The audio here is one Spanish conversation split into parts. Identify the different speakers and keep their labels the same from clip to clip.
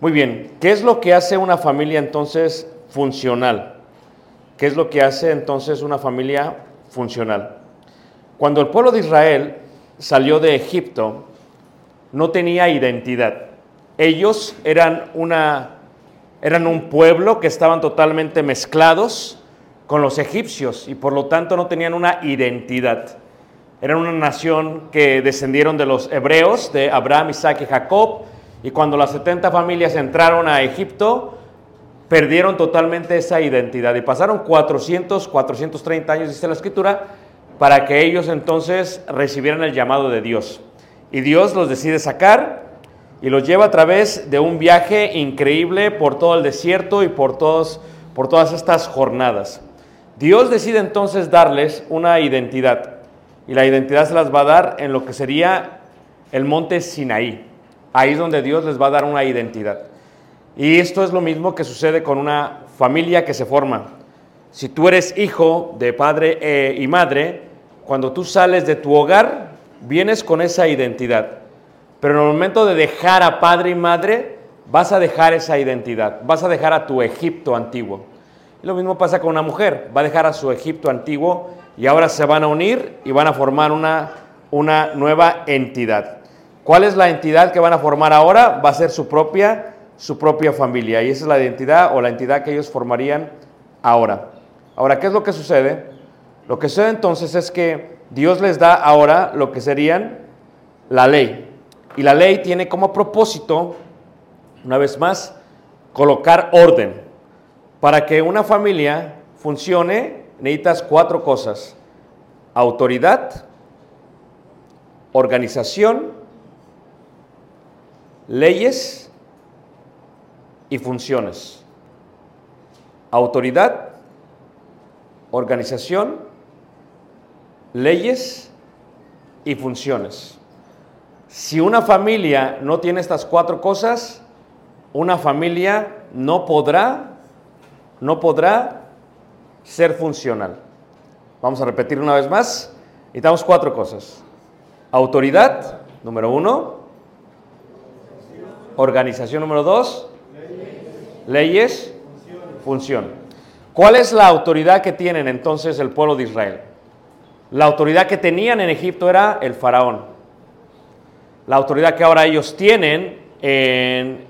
Speaker 1: Muy bien, ¿qué es lo que hace una familia entonces funcional? ¿Qué es lo que hace entonces una familia funcional? Cuando el pueblo de Israel salió de Egipto, no tenía identidad. Ellos eran, una, eran un pueblo que estaban totalmente mezclados con los egipcios y por lo tanto no tenían una identidad. Eran una nación que descendieron de los hebreos, de Abraham, Isaac y Jacob, y cuando las 70 familias entraron a Egipto, perdieron totalmente esa identidad y pasaron 400, 430 años, dice la escritura, para que ellos entonces recibieran el llamado de Dios. Y Dios los decide sacar y los lleva a través de un viaje increíble por todo el desierto y por, todos, por todas estas jornadas. Dios decide entonces darles una identidad y la identidad se las va a dar en lo que sería el monte Sinaí. Ahí es donde Dios les va a dar una identidad. Y esto es lo mismo que sucede con una familia que se forma. Si tú eres hijo de padre eh, y madre, cuando tú sales de tu hogar, vienes con esa identidad. Pero en el momento de dejar a padre y madre, vas a dejar esa identidad, vas a dejar a tu Egipto antiguo. Y lo mismo pasa con una mujer, va a dejar a su Egipto antiguo y ahora se van a unir y van a formar una, una nueva entidad. ¿Cuál es la entidad que van a formar ahora? Va a ser su propia, su propia familia. Y esa es la identidad o la entidad que ellos formarían ahora. Ahora, ¿qué es lo que sucede? Lo que sucede entonces es que Dios les da ahora lo que serían la ley. Y la ley tiene como propósito, una vez más, colocar orden. Para que una familia funcione, necesitas cuatro cosas. Autoridad, organización, leyes y funciones. Autoridad, organización, leyes y funciones. Si una familia no tiene estas cuatro cosas, una familia no podrá, no podrá ser funcional. Vamos a repetir una vez más. Necesitamos cuatro cosas. Autoridad, número uno. Organización, número dos. Leyes, función. ¿Cuál es la autoridad que tienen entonces el pueblo de Israel? La autoridad que tenían en Egipto era el faraón. La autoridad que ahora ellos tienen en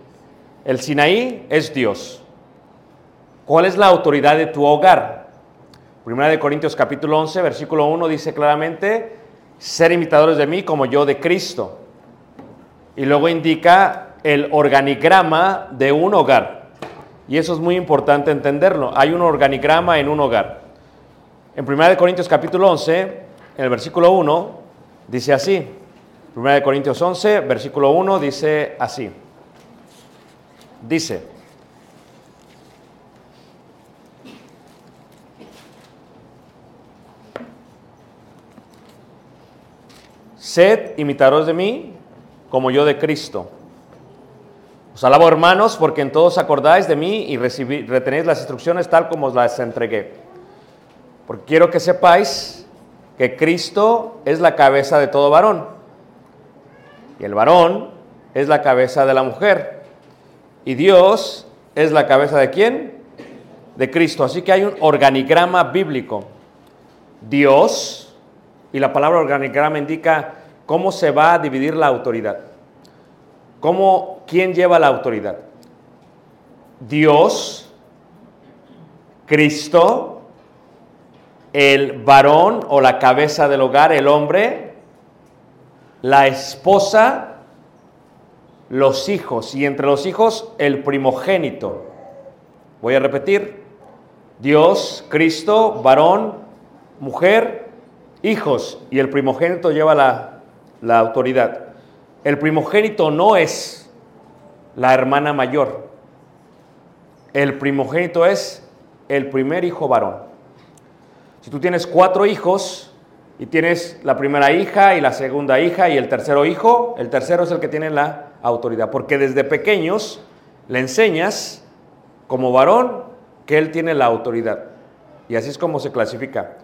Speaker 1: el Sinaí es Dios. ¿Cuál es la autoridad de tu hogar? Primera de Corintios capítulo 11, versículo 1 dice claramente, ser imitadores de mí como yo de Cristo. y luego indica el organigrama de un hogar. Y eso es muy importante entenderlo. Hay un organigrama en un hogar. En 1 Corintios capítulo 11, en el versículo 1, dice así. 1 Corintios 11, versículo 1, dice así. Dice, Sed imitadores de mí, como yo de Cristo. Os alabo, hermanos, porque en todos acordáis de mí y recibí- retenéis las instrucciones tal como os las entregué. Porque quiero que sepáis que Cristo es la cabeza de todo varón. Y el varón es la cabeza de la mujer. Y Dios es la cabeza de quién? De Cristo. Así que hay un organigrama bíblico. Dios, y la palabra organigrama indica cómo se va a dividir la autoridad. ¿Cómo, ¿Quién lleva la autoridad? Dios, Cristo, el varón o la cabeza del hogar, el hombre, la esposa, los hijos, y entre los hijos el primogénito. Voy a repetir, Dios, Cristo, varón, mujer, hijos, y el primogénito lleva la, la autoridad. El primogénito no es la hermana mayor. El primogénito es el primer hijo varón. Si tú tienes cuatro hijos y tienes la primera hija y la segunda hija y el tercero hijo, el tercero es el que tiene la autoridad. Porque desde pequeños le enseñas como varón que él tiene la autoridad. Y así es como se clasifica.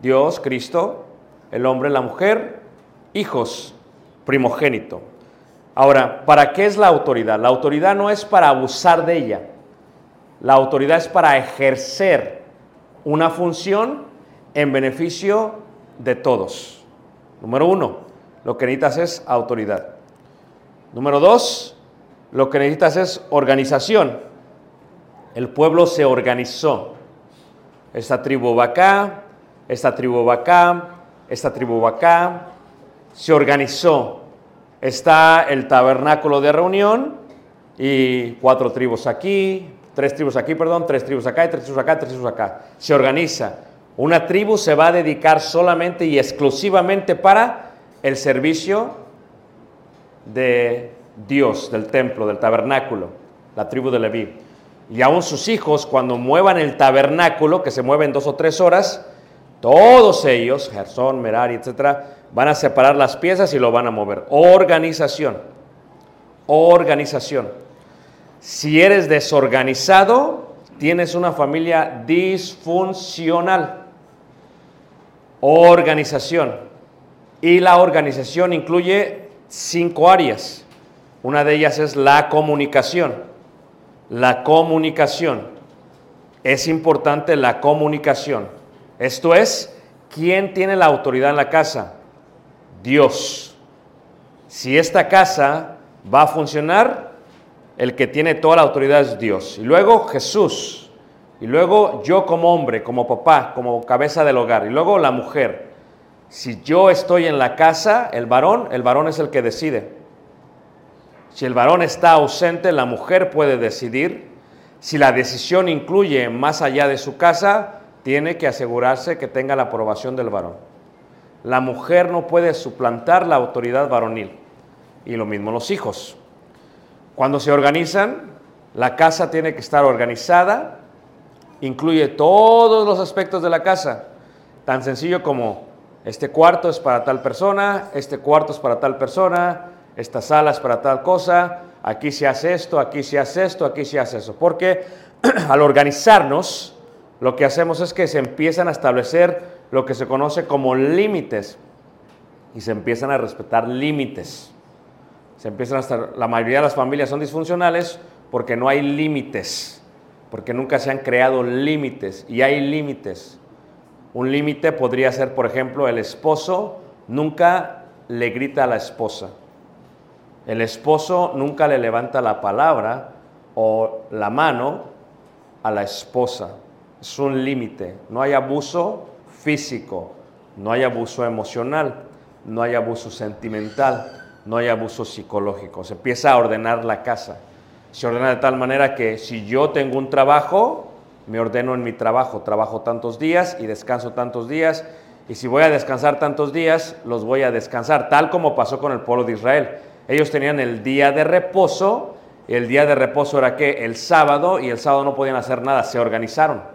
Speaker 1: Dios, Cristo, el hombre, la mujer, hijos, primogénito. Ahora, ¿para qué es la autoridad? La autoridad no es para abusar de ella. La autoridad es para ejercer una función en beneficio de todos. Número uno, lo que necesitas es autoridad. Número dos, lo que necesitas es organización. El pueblo se organizó. Esta tribu va acá, esta tribu va acá, esta tribu va acá. Se organizó. Está el tabernáculo de reunión y cuatro tribus aquí, tres tribus aquí, perdón, tres tribus acá, y tres tribus acá, tres tribus acá. Se organiza. Una tribu se va a dedicar solamente y exclusivamente para el servicio de Dios, del templo, del tabernáculo, la tribu de Leví. Y aún sus hijos, cuando muevan el tabernáculo, que se mueven dos o tres horas, todos ellos, Gersón, Merari, etcétera, van a separar las piezas y lo van a mover. Organización. Organización. Si eres desorganizado, tienes una familia disfuncional. Organización. Y la organización incluye cinco áreas. Una de ellas es la comunicación. La comunicación. Es importante la comunicación. Esto es, ¿quién tiene la autoridad en la casa? Dios. Si esta casa va a funcionar, el que tiene toda la autoridad es Dios. Y luego Jesús. Y luego yo como hombre, como papá, como cabeza del hogar. Y luego la mujer. Si yo estoy en la casa, el varón, el varón es el que decide. Si el varón está ausente, la mujer puede decidir. Si la decisión incluye más allá de su casa, tiene que asegurarse que tenga la aprobación del varón. La mujer no puede suplantar la autoridad varonil. Y lo mismo los hijos. Cuando se organizan, la casa tiene que estar organizada, incluye todos los aspectos de la casa, tan sencillo como este cuarto es para tal persona, este cuarto es para tal persona, esta sala es para tal cosa, aquí se hace esto, aquí se hace esto, aquí se hace eso. Porque al organizarnos, lo que hacemos es que se empiezan a establecer lo que se conoce como límites y se empiezan a respetar límites. Se empiezan a estar, la mayoría de las familias son disfuncionales porque no hay límites, porque nunca se han creado límites y hay límites. Un límite podría ser, por ejemplo, el esposo nunca le grita a la esposa. El esposo nunca le levanta la palabra o la mano a la esposa. Es un límite. No hay abuso físico, no hay abuso emocional, no hay abuso sentimental, no hay abuso psicológico. Se empieza a ordenar la casa. Se ordena de tal manera que si yo tengo un trabajo, me ordeno en mi trabajo. Trabajo tantos días y descanso tantos días. Y si voy a descansar tantos días, los voy a descansar, tal como pasó con el pueblo de Israel. Ellos tenían el día de reposo. El día de reposo era que el sábado y el sábado no podían hacer nada, se organizaron.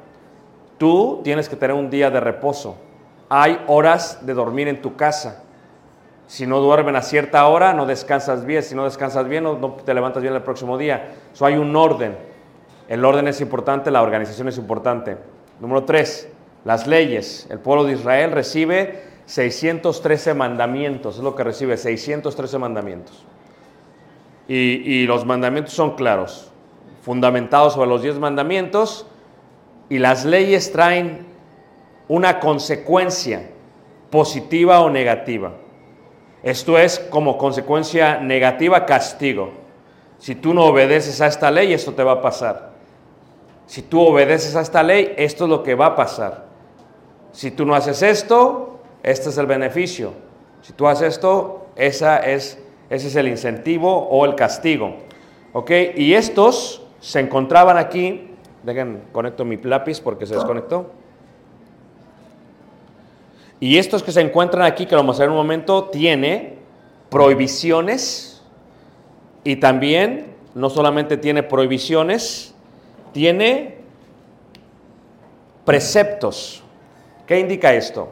Speaker 1: Tú tienes que tener un día de reposo. Hay horas de dormir en tu casa. Si no duermen a cierta hora, no descansas bien. Si no descansas bien, no, te levantas bien el próximo día. So, hay un orden. El orden es importante, la organización es importante. Número tres, las leyes. El pueblo de Israel recibe 613 mandamientos. Es lo que recibe, 613 mandamientos. Y, y los mandamientos son claros, fundamentados sobre los 10 mandamientos. Y las leyes traen una consecuencia positiva o negativa. Esto es como consecuencia negativa castigo. Si tú no obedeces a esta ley, esto te va a pasar. Si tú obedeces a esta ley, esto es lo que va a pasar. Si tú no haces esto, este es el beneficio. Si tú haces esto, esa es, ese es el incentivo o el castigo. ¿Ok? Y estos se encontraban aquí. Dejen, conecto mi lápiz porque se desconectó. Y estos que se encuentran aquí, que lo vamos a ver en un momento, tiene prohibiciones y también no solamente tiene prohibiciones, tiene preceptos. ¿Qué indica esto?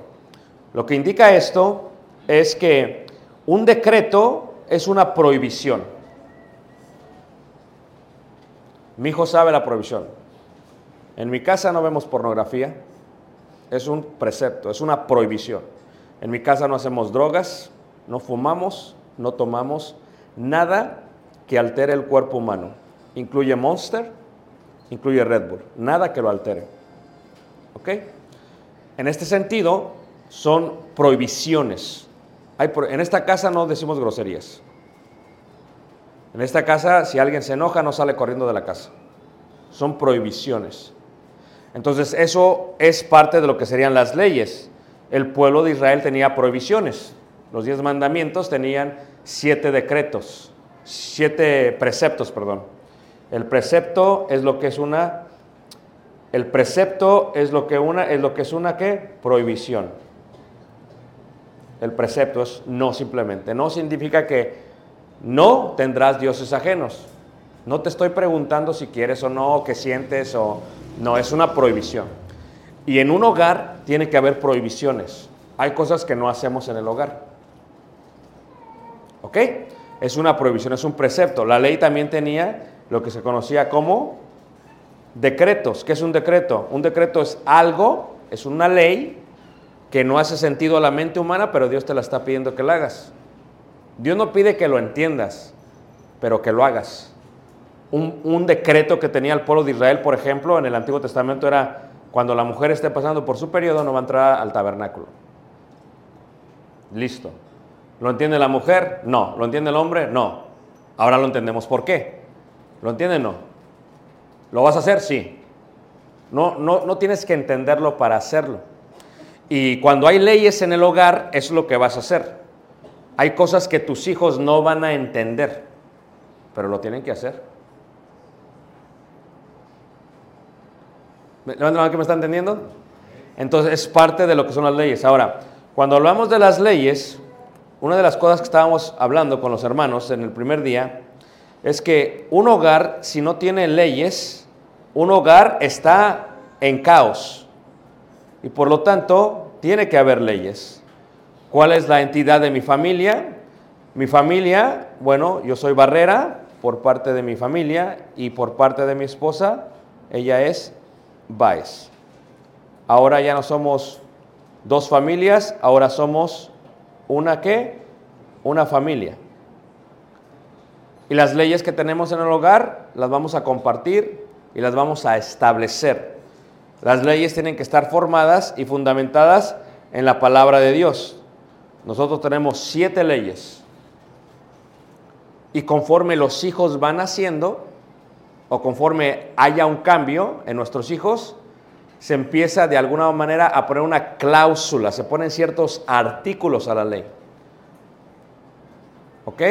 Speaker 1: Lo que indica esto es que un decreto es una prohibición. Mi hijo sabe la prohibición. En mi casa no vemos pornografía. Es un precepto, es una prohibición. En mi casa no hacemos drogas, no fumamos, no tomamos nada que altere el cuerpo humano. Incluye Monster, incluye Red Bull, nada que lo altere. ¿Ok? En este sentido, son prohibiciones. En esta casa no decimos groserías. En esta casa, si alguien se enoja, no sale corriendo de la casa. Son prohibiciones. Entonces, eso es parte de lo que serían las leyes. El pueblo de Israel tenía prohibiciones. Los diez mandamientos tenían siete decretos, siete preceptos, perdón. El precepto es lo que es una, el precepto es lo que una, es lo que es una qué? Prohibición. El precepto es no simplemente. No significa que no tendrás dioses ajenos. No te estoy preguntando si quieres o no, qué sientes o no, es una prohibición. Y en un hogar tiene que haber prohibiciones. Hay cosas que no hacemos en el hogar. ¿Ok? Es una prohibición, es un precepto. La ley también tenía lo que se conocía como decretos. ¿Qué es un decreto? Un decreto es algo, es una ley que no hace sentido a la mente humana, pero Dios te la está pidiendo que la hagas. Dios no pide que lo entiendas, pero que lo hagas. Un, un decreto que tenía el pueblo de Israel, por ejemplo, en el Antiguo Testamento era cuando la mujer esté pasando por su periodo no va a entrar al tabernáculo. Listo. ¿Lo entiende la mujer? No. ¿Lo entiende el hombre? No. Ahora lo entendemos. ¿Por qué? ¿Lo entiende? No. ¿Lo vas a hacer? Sí. No, no, no tienes que entenderlo para hacerlo. Y cuando hay leyes en el hogar, es lo que vas a hacer. Hay cosas que tus hijos no van a entender, pero lo tienen que hacer. ¿Levanten la mano que me está entendiendo? Entonces es parte de lo que son las leyes. Ahora, cuando hablamos de las leyes, una de las cosas que estábamos hablando con los hermanos en el primer día es que un hogar, si no tiene leyes, un hogar está en caos. Y por lo tanto, tiene que haber leyes. ¿Cuál es la entidad de mi familia? Mi familia, bueno, yo soy Barrera por parte de mi familia y por parte de mi esposa, ella es Ahora ya no somos dos familias, ahora somos una qué? Una familia. Y las leyes que tenemos en el hogar las vamos a compartir y las vamos a establecer. Las leyes tienen que estar formadas y fundamentadas en la palabra de Dios. Nosotros tenemos siete leyes. Y conforme los hijos van haciendo, o conforme haya un cambio en nuestros hijos, se empieza de alguna manera a poner una cláusula, se ponen ciertos artículos a la ley. ¿Ok?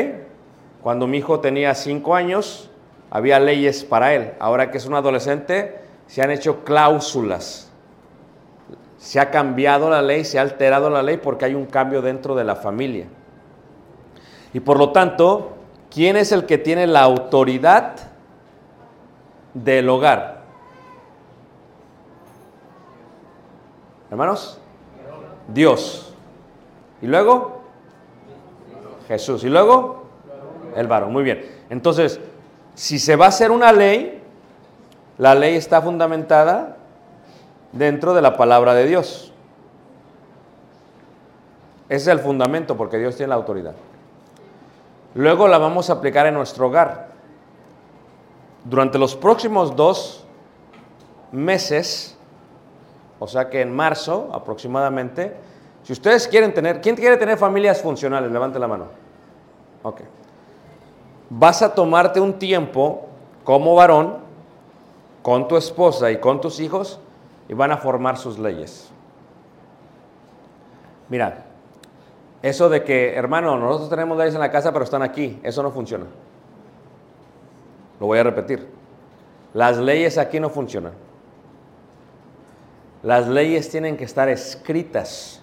Speaker 1: Cuando mi hijo tenía cinco años, había leyes para él. Ahora que es un adolescente, se han hecho cláusulas. Se ha cambiado la ley, se ha alterado la ley porque hay un cambio dentro de la familia. Y por lo tanto, ¿quién es el que tiene la autoridad del hogar? Hermanos, Dios. Y luego, Jesús. Y luego, el varón. Muy bien. Entonces, si se va a hacer una ley, la ley está fundamentada dentro de la palabra de Dios. Ese es el fundamento porque Dios tiene la autoridad. Luego la vamos a aplicar en nuestro hogar. Durante los próximos dos meses, o sea que en marzo aproximadamente, si ustedes quieren tener, ¿quién quiere tener familias funcionales? Levante la mano. Ok. Vas a tomarte un tiempo como varón, con tu esposa y con tus hijos, y van a formar sus leyes. Mira, eso de que, hermano, nosotros tenemos leyes en la casa, pero están aquí, eso no funciona. Lo voy a repetir. Las leyes aquí no funcionan. Las leyes tienen que estar escritas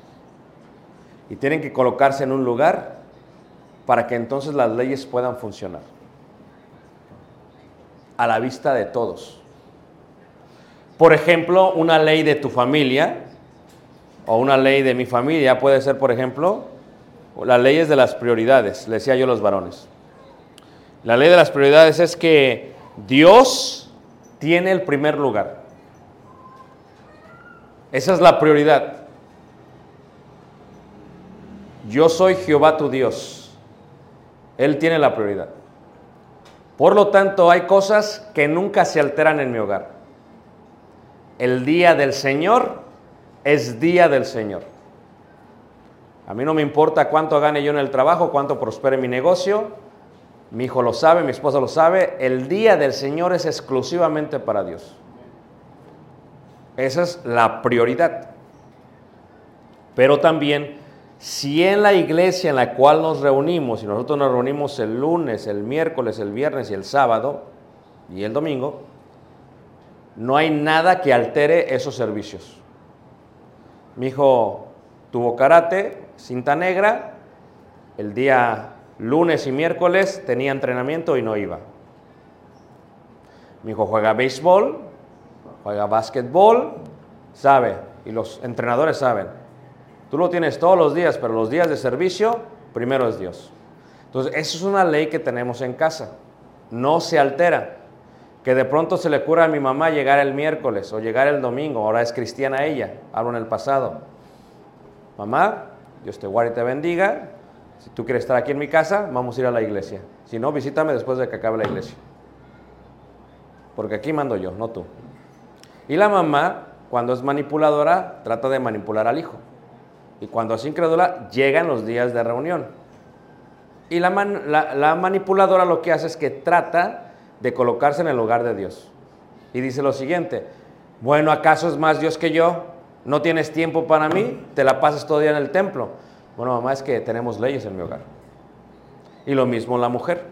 Speaker 1: y tienen que colocarse en un lugar para que entonces las leyes puedan funcionar. A la vista de todos. Por ejemplo, una ley de tu familia o una ley de mi familia puede ser, por ejemplo, las leyes de las prioridades, le decía yo a los varones. La ley de las prioridades es que Dios tiene el primer lugar. Esa es la prioridad. Yo soy Jehová tu Dios. Él tiene la prioridad. Por lo tanto, hay cosas que nunca se alteran en mi hogar. El día del Señor es día del Señor. A mí no me importa cuánto gane yo en el trabajo, cuánto prospere mi negocio. Mi hijo lo sabe, mi esposa lo sabe. El día del Señor es exclusivamente para Dios. Esa es la prioridad. Pero también, si en la iglesia en la cual nos reunimos, y nosotros nos reunimos el lunes, el miércoles, el viernes y el sábado, y el domingo, no hay nada que altere esos servicios. Mi hijo tuvo karate, cinta negra, el día lunes y miércoles tenía entrenamiento y no iba. Mi hijo juega béisbol, juega básquetbol, sabe, y los entrenadores saben. Tú lo tienes todos los días, pero los días de servicio, primero es Dios. Entonces, eso es una ley que tenemos en casa. No se altera. Que de pronto se le cura a mi mamá llegar el miércoles o llegar el domingo, ahora es cristiana ella, hablo en el pasado. Mamá, Dios te guarde y te bendiga. Si tú quieres estar aquí en mi casa, vamos a ir a la iglesia. Si no, visítame después de que acabe la iglesia. Porque aquí mando yo, no tú. Y la mamá, cuando es manipuladora, trata de manipular al hijo. Y cuando es incrédula, llegan los días de reunión. Y la, man- la- la manipuladora lo que hace es que trata de colocarse en el lugar de Dios. Y dice lo siguiente, bueno, ¿acaso es más Dios que yo? ¿No tienes tiempo para mí? ¿Te la pasas todo el día en el templo? Bueno, mamá, es que tenemos leyes en mi hogar. Y lo mismo la mujer.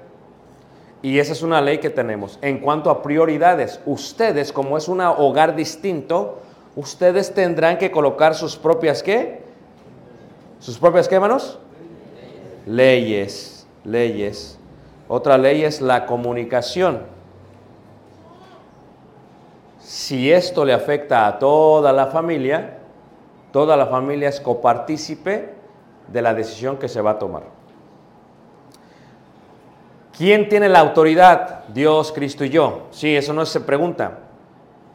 Speaker 1: Y esa es una ley que tenemos. En cuanto a prioridades, ustedes, como es un hogar distinto, ustedes tendrán que colocar sus propias, ¿qué? ¿Sus propias qué, hermanos? Leyes, leyes. Otra ley es la comunicación. Si esto le afecta a toda la familia, toda la familia es copartícipe de la decisión que se va a tomar. ¿Quién tiene la autoridad? Dios, Cristo y yo. Sí, eso no se pregunta.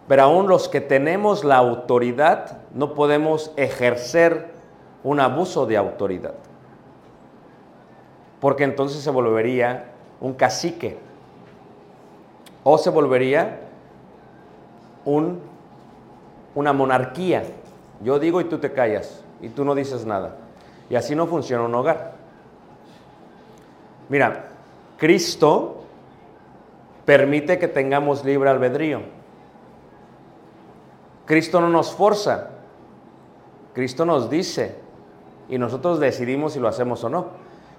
Speaker 1: Pero aún los que tenemos la autoridad no podemos ejercer un abuso de autoridad. Porque entonces se volvería un cacique. O se volvería un, una monarquía. Yo digo y tú te callas. Y tú no dices nada. Y así no funciona un hogar. Mira, Cristo permite que tengamos libre albedrío. Cristo no nos forza. Cristo nos dice y nosotros decidimos si lo hacemos o no.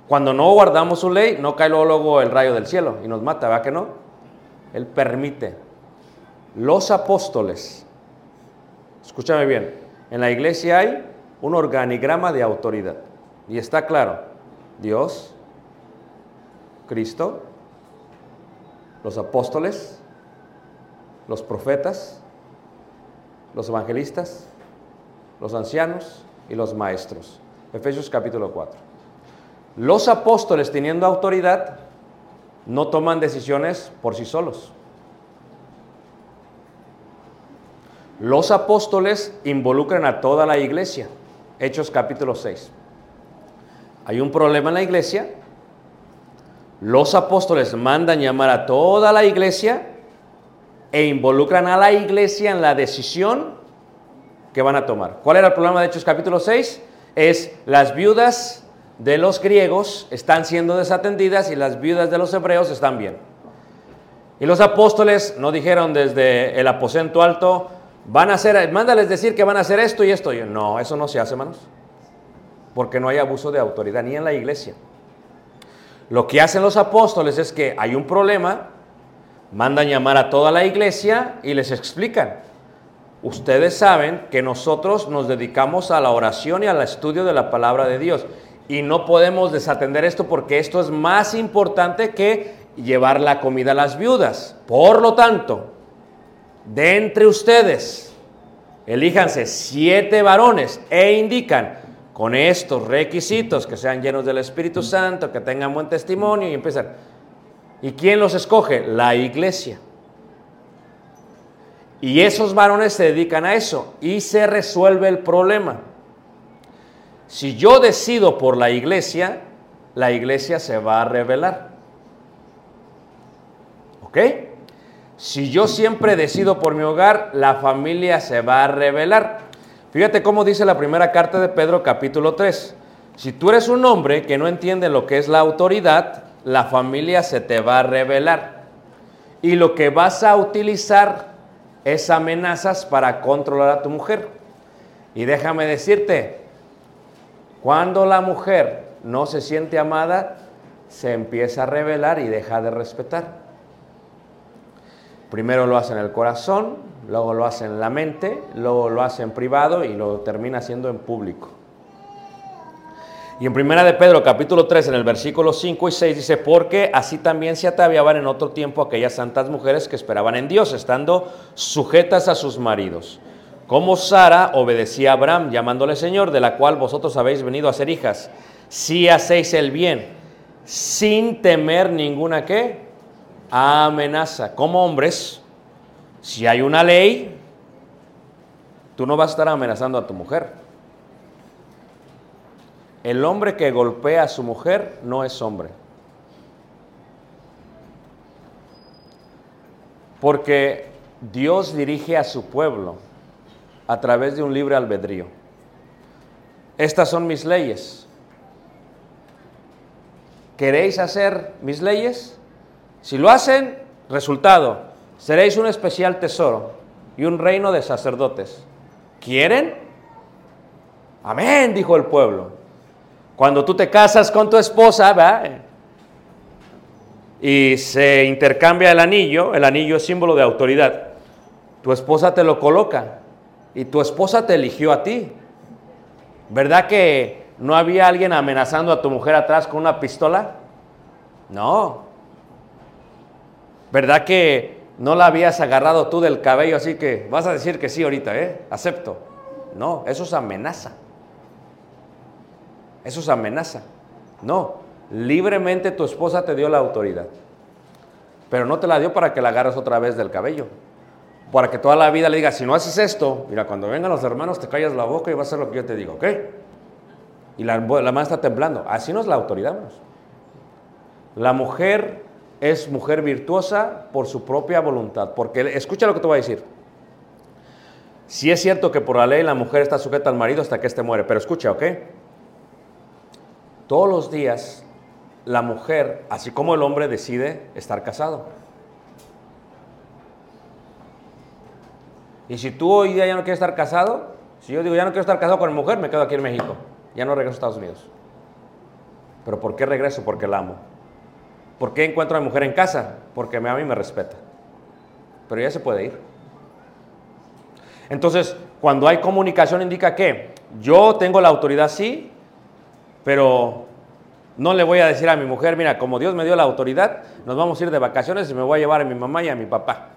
Speaker 1: Cuando no guardamos su ley, no cae luego, el rayo del cielo y nos mata, ¿verdad que no? Él permite. Los apóstoles, escúchame bien, en la iglesia hay un organigrama de autoridad. Y está claro, Dios, Cristo, los apóstoles, los profetas, los evangelistas, los ancianos y los maestros. Efesios capítulo 4. Los apóstoles teniendo autoridad no toman decisiones por sí solos. Los apóstoles involucran a toda la iglesia. Hechos capítulo 6. Hay un problema en la iglesia. Los apóstoles mandan llamar a toda la iglesia e involucran a la iglesia en la decisión que van a tomar. ¿Cuál era el problema de Hechos capítulo 6? Es las viudas de los griegos están siendo desatendidas y las viudas de los hebreos están bien. Y los apóstoles no dijeron desde el aposento alto, van a hacer, mándales decir que van a hacer esto y esto. Yo, no, eso no se hace, hermanos. Porque no hay abuso de autoridad ni en la iglesia. Lo que hacen los apóstoles es que hay un problema, mandan llamar a toda la iglesia y les explican. Ustedes saben que nosotros nos dedicamos a la oración y al estudio de la palabra de Dios. Y no podemos desatender esto porque esto es más importante que llevar la comida a las viudas. Por lo tanto, de entre ustedes, elíjanse siete varones e indican con estos requisitos que sean llenos del Espíritu Santo, que tengan buen testimonio y empiezan. ¿Y quién los escoge? La iglesia. Y esos varones se dedican a eso y se resuelve el problema. Si yo decido por la iglesia, la iglesia se va a revelar. ¿Ok? Si yo siempre decido por mi hogar, la familia se va a revelar. Fíjate cómo dice la primera carta de Pedro capítulo 3. Si tú eres un hombre que no entiende lo que es la autoridad, la familia se te va a revelar. Y lo que vas a utilizar es amenazas para controlar a tu mujer. Y déjame decirte, cuando la mujer no se siente amada, se empieza a revelar y deja de respetar. Primero lo hace en el corazón, luego lo hace en la mente, luego lo hace en privado y lo termina haciendo en público. Y en Primera de Pedro, capítulo 3, en el versículo 5 y 6 dice, porque así también se ataviaban en otro tiempo aquellas santas mujeres que esperaban en Dios, estando sujetas a sus maridos. Como Sara obedecía a Abraham, llamándole Señor, de la cual vosotros habéis venido a ser hijas, si hacéis el bien, sin temer ninguna qué, amenaza. Como hombres, si hay una ley, tú no vas a estar amenazando a tu mujer. El hombre que golpea a su mujer no es hombre. Porque Dios dirige a su pueblo a través de un libre albedrío. Estas son mis leyes. ¿Queréis hacer mis leyes? Si lo hacen, resultado, seréis un especial tesoro y un reino de sacerdotes. ¿Quieren? Amén, dijo el pueblo. Cuando tú te casas con tu esposa, ¿verdad? y se intercambia el anillo, el anillo es símbolo de autoridad. Tu esposa te lo coloca y tu esposa te eligió a ti. ¿Verdad que no había alguien amenazando a tu mujer atrás con una pistola? No. ¿Verdad que no la habías agarrado tú del cabello así que vas a decir que sí ahorita, ¿eh? Acepto. No, eso es amenaza. Eso es amenaza. No, libremente tu esposa te dio la autoridad. Pero no te la dio para que la agarres otra vez del cabello. Para que toda la vida le digas, si no haces esto, mira, cuando vengan los hermanos te callas la boca y vas a hacer lo que yo te digo, ¿ok? Y la, mano está temblando. Así no es la autoridad. La mujer es mujer virtuosa por su propia voluntad. Porque escucha lo que te voy a decir. Si es cierto que por la ley la mujer está sujeta al marido hasta que éste muere, pero escucha, ¿ok? Todos los días la mujer, así como el hombre, decide estar casado. Y si tú hoy día ya no quieres estar casado, si yo digo ya no quiero estar casado con mi mujer, me quedo aquí en México. Ya no regreso a Estados Unidos. ¿Pero por qué regreso? Porque la amo. ¿Por qué encuentro a mi mujer en casa? Porque me ama y me respeta. Pero ella se puede ir. Entonces, cuando hay comunicación indica que yo tengo la autoridad, sí, pero no le voy a decir a mi mujer, mira, como Dios me dio la autoridad, nos vamos a ir de vacaciones y me voy a llevar a mi mamá y a mi papá.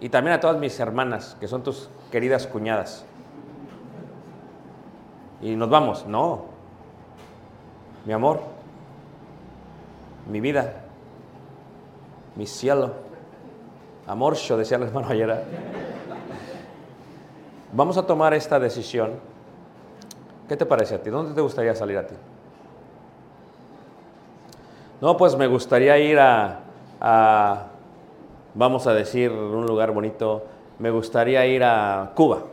Speaker 1: Y también a todas mis hermanas, que son tus queridas cuñadas. Y nos vamos. No. Mi amor, mi vida, mi cielo, amor, yo decía el hermano ayer. Vamos a tomar esta decisión. ¿Qué te parece a ti? ¿Dónde te gustaría salir a ti? No, pues me gustaría ir a, a, vamos a decir, un lugar bonito. Me gustaría ir a Cuba.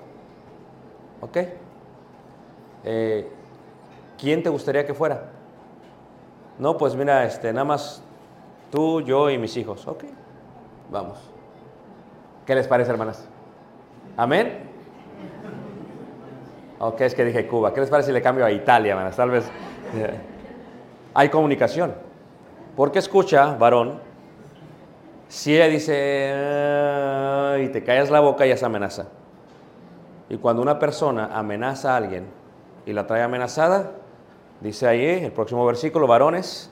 Speaker 1: ¿Ok? Eh, ¿Quién te gustaría que fuera? No, pues mira, este, nada más tú, yo y mis hijos. Ok, vamos. ¿Qué les parece, hermanas? ¿Amén? Ok, es que dije Cuba. ¿Qué les parece si le cambio a Italia, hermanas? Tal vez. eh, Hay comunicación. Porque escucha, varón, si ella dice y te callas la boca, ya es amenaza. Y cuando una persona amenaza a alguien y la trae amenazada, dice ahí el próximo versículo, varones,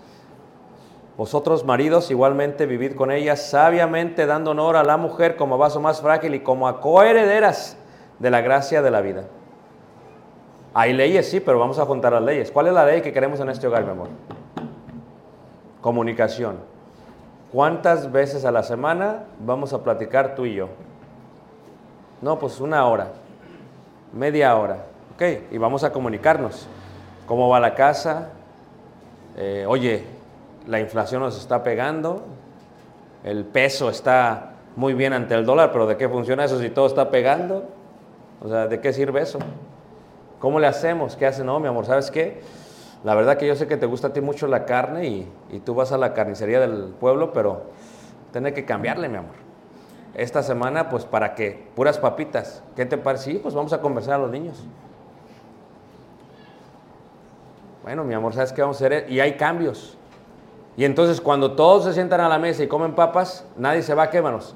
Speaker 1: vosotros maridos igualmente vivid con ella sabiamente dando honor a la mujer como vaso más frágil y como a coherederas de la gracia de la vida. Hay leyes, sí, pero vamos a juntar las leyes. ¿Cuál es la ley que queremos en este hogar, mi amor? Comunicación. ¿Cuántas veces a la semana vamos a platicar tú y yo? No, pues una hora, media hora. Ok, y vamos a comunicarnos. ¿Cómo va la casa? Eh, oye, la inflación nos está pegando. El peso está muy bien ante el dólar, pero ¿de qué funciona eso si todo está pegando? O sea, ¿de qué sirve eso? ¿Cómo le hacemos? ¿Qué hace? No, mi amor, ¿sabes qué? La verdad que yo sé que te gusta a ti mucho la carne y, y tú vas a la carnicería del pueblo, pero tiene que cambiarle, mi amor. Esta semana, pues, ¿para qué? Puras papitas. ¿Qué te parece? Sí, pues vamos a conversar a los niños. Bueno, mi amor, ¿sabes qué vamos a hacer? Y hay cambios. Y entonces cuando todos se sientan a la mesa y comen papas, nadie se va a qué, manos?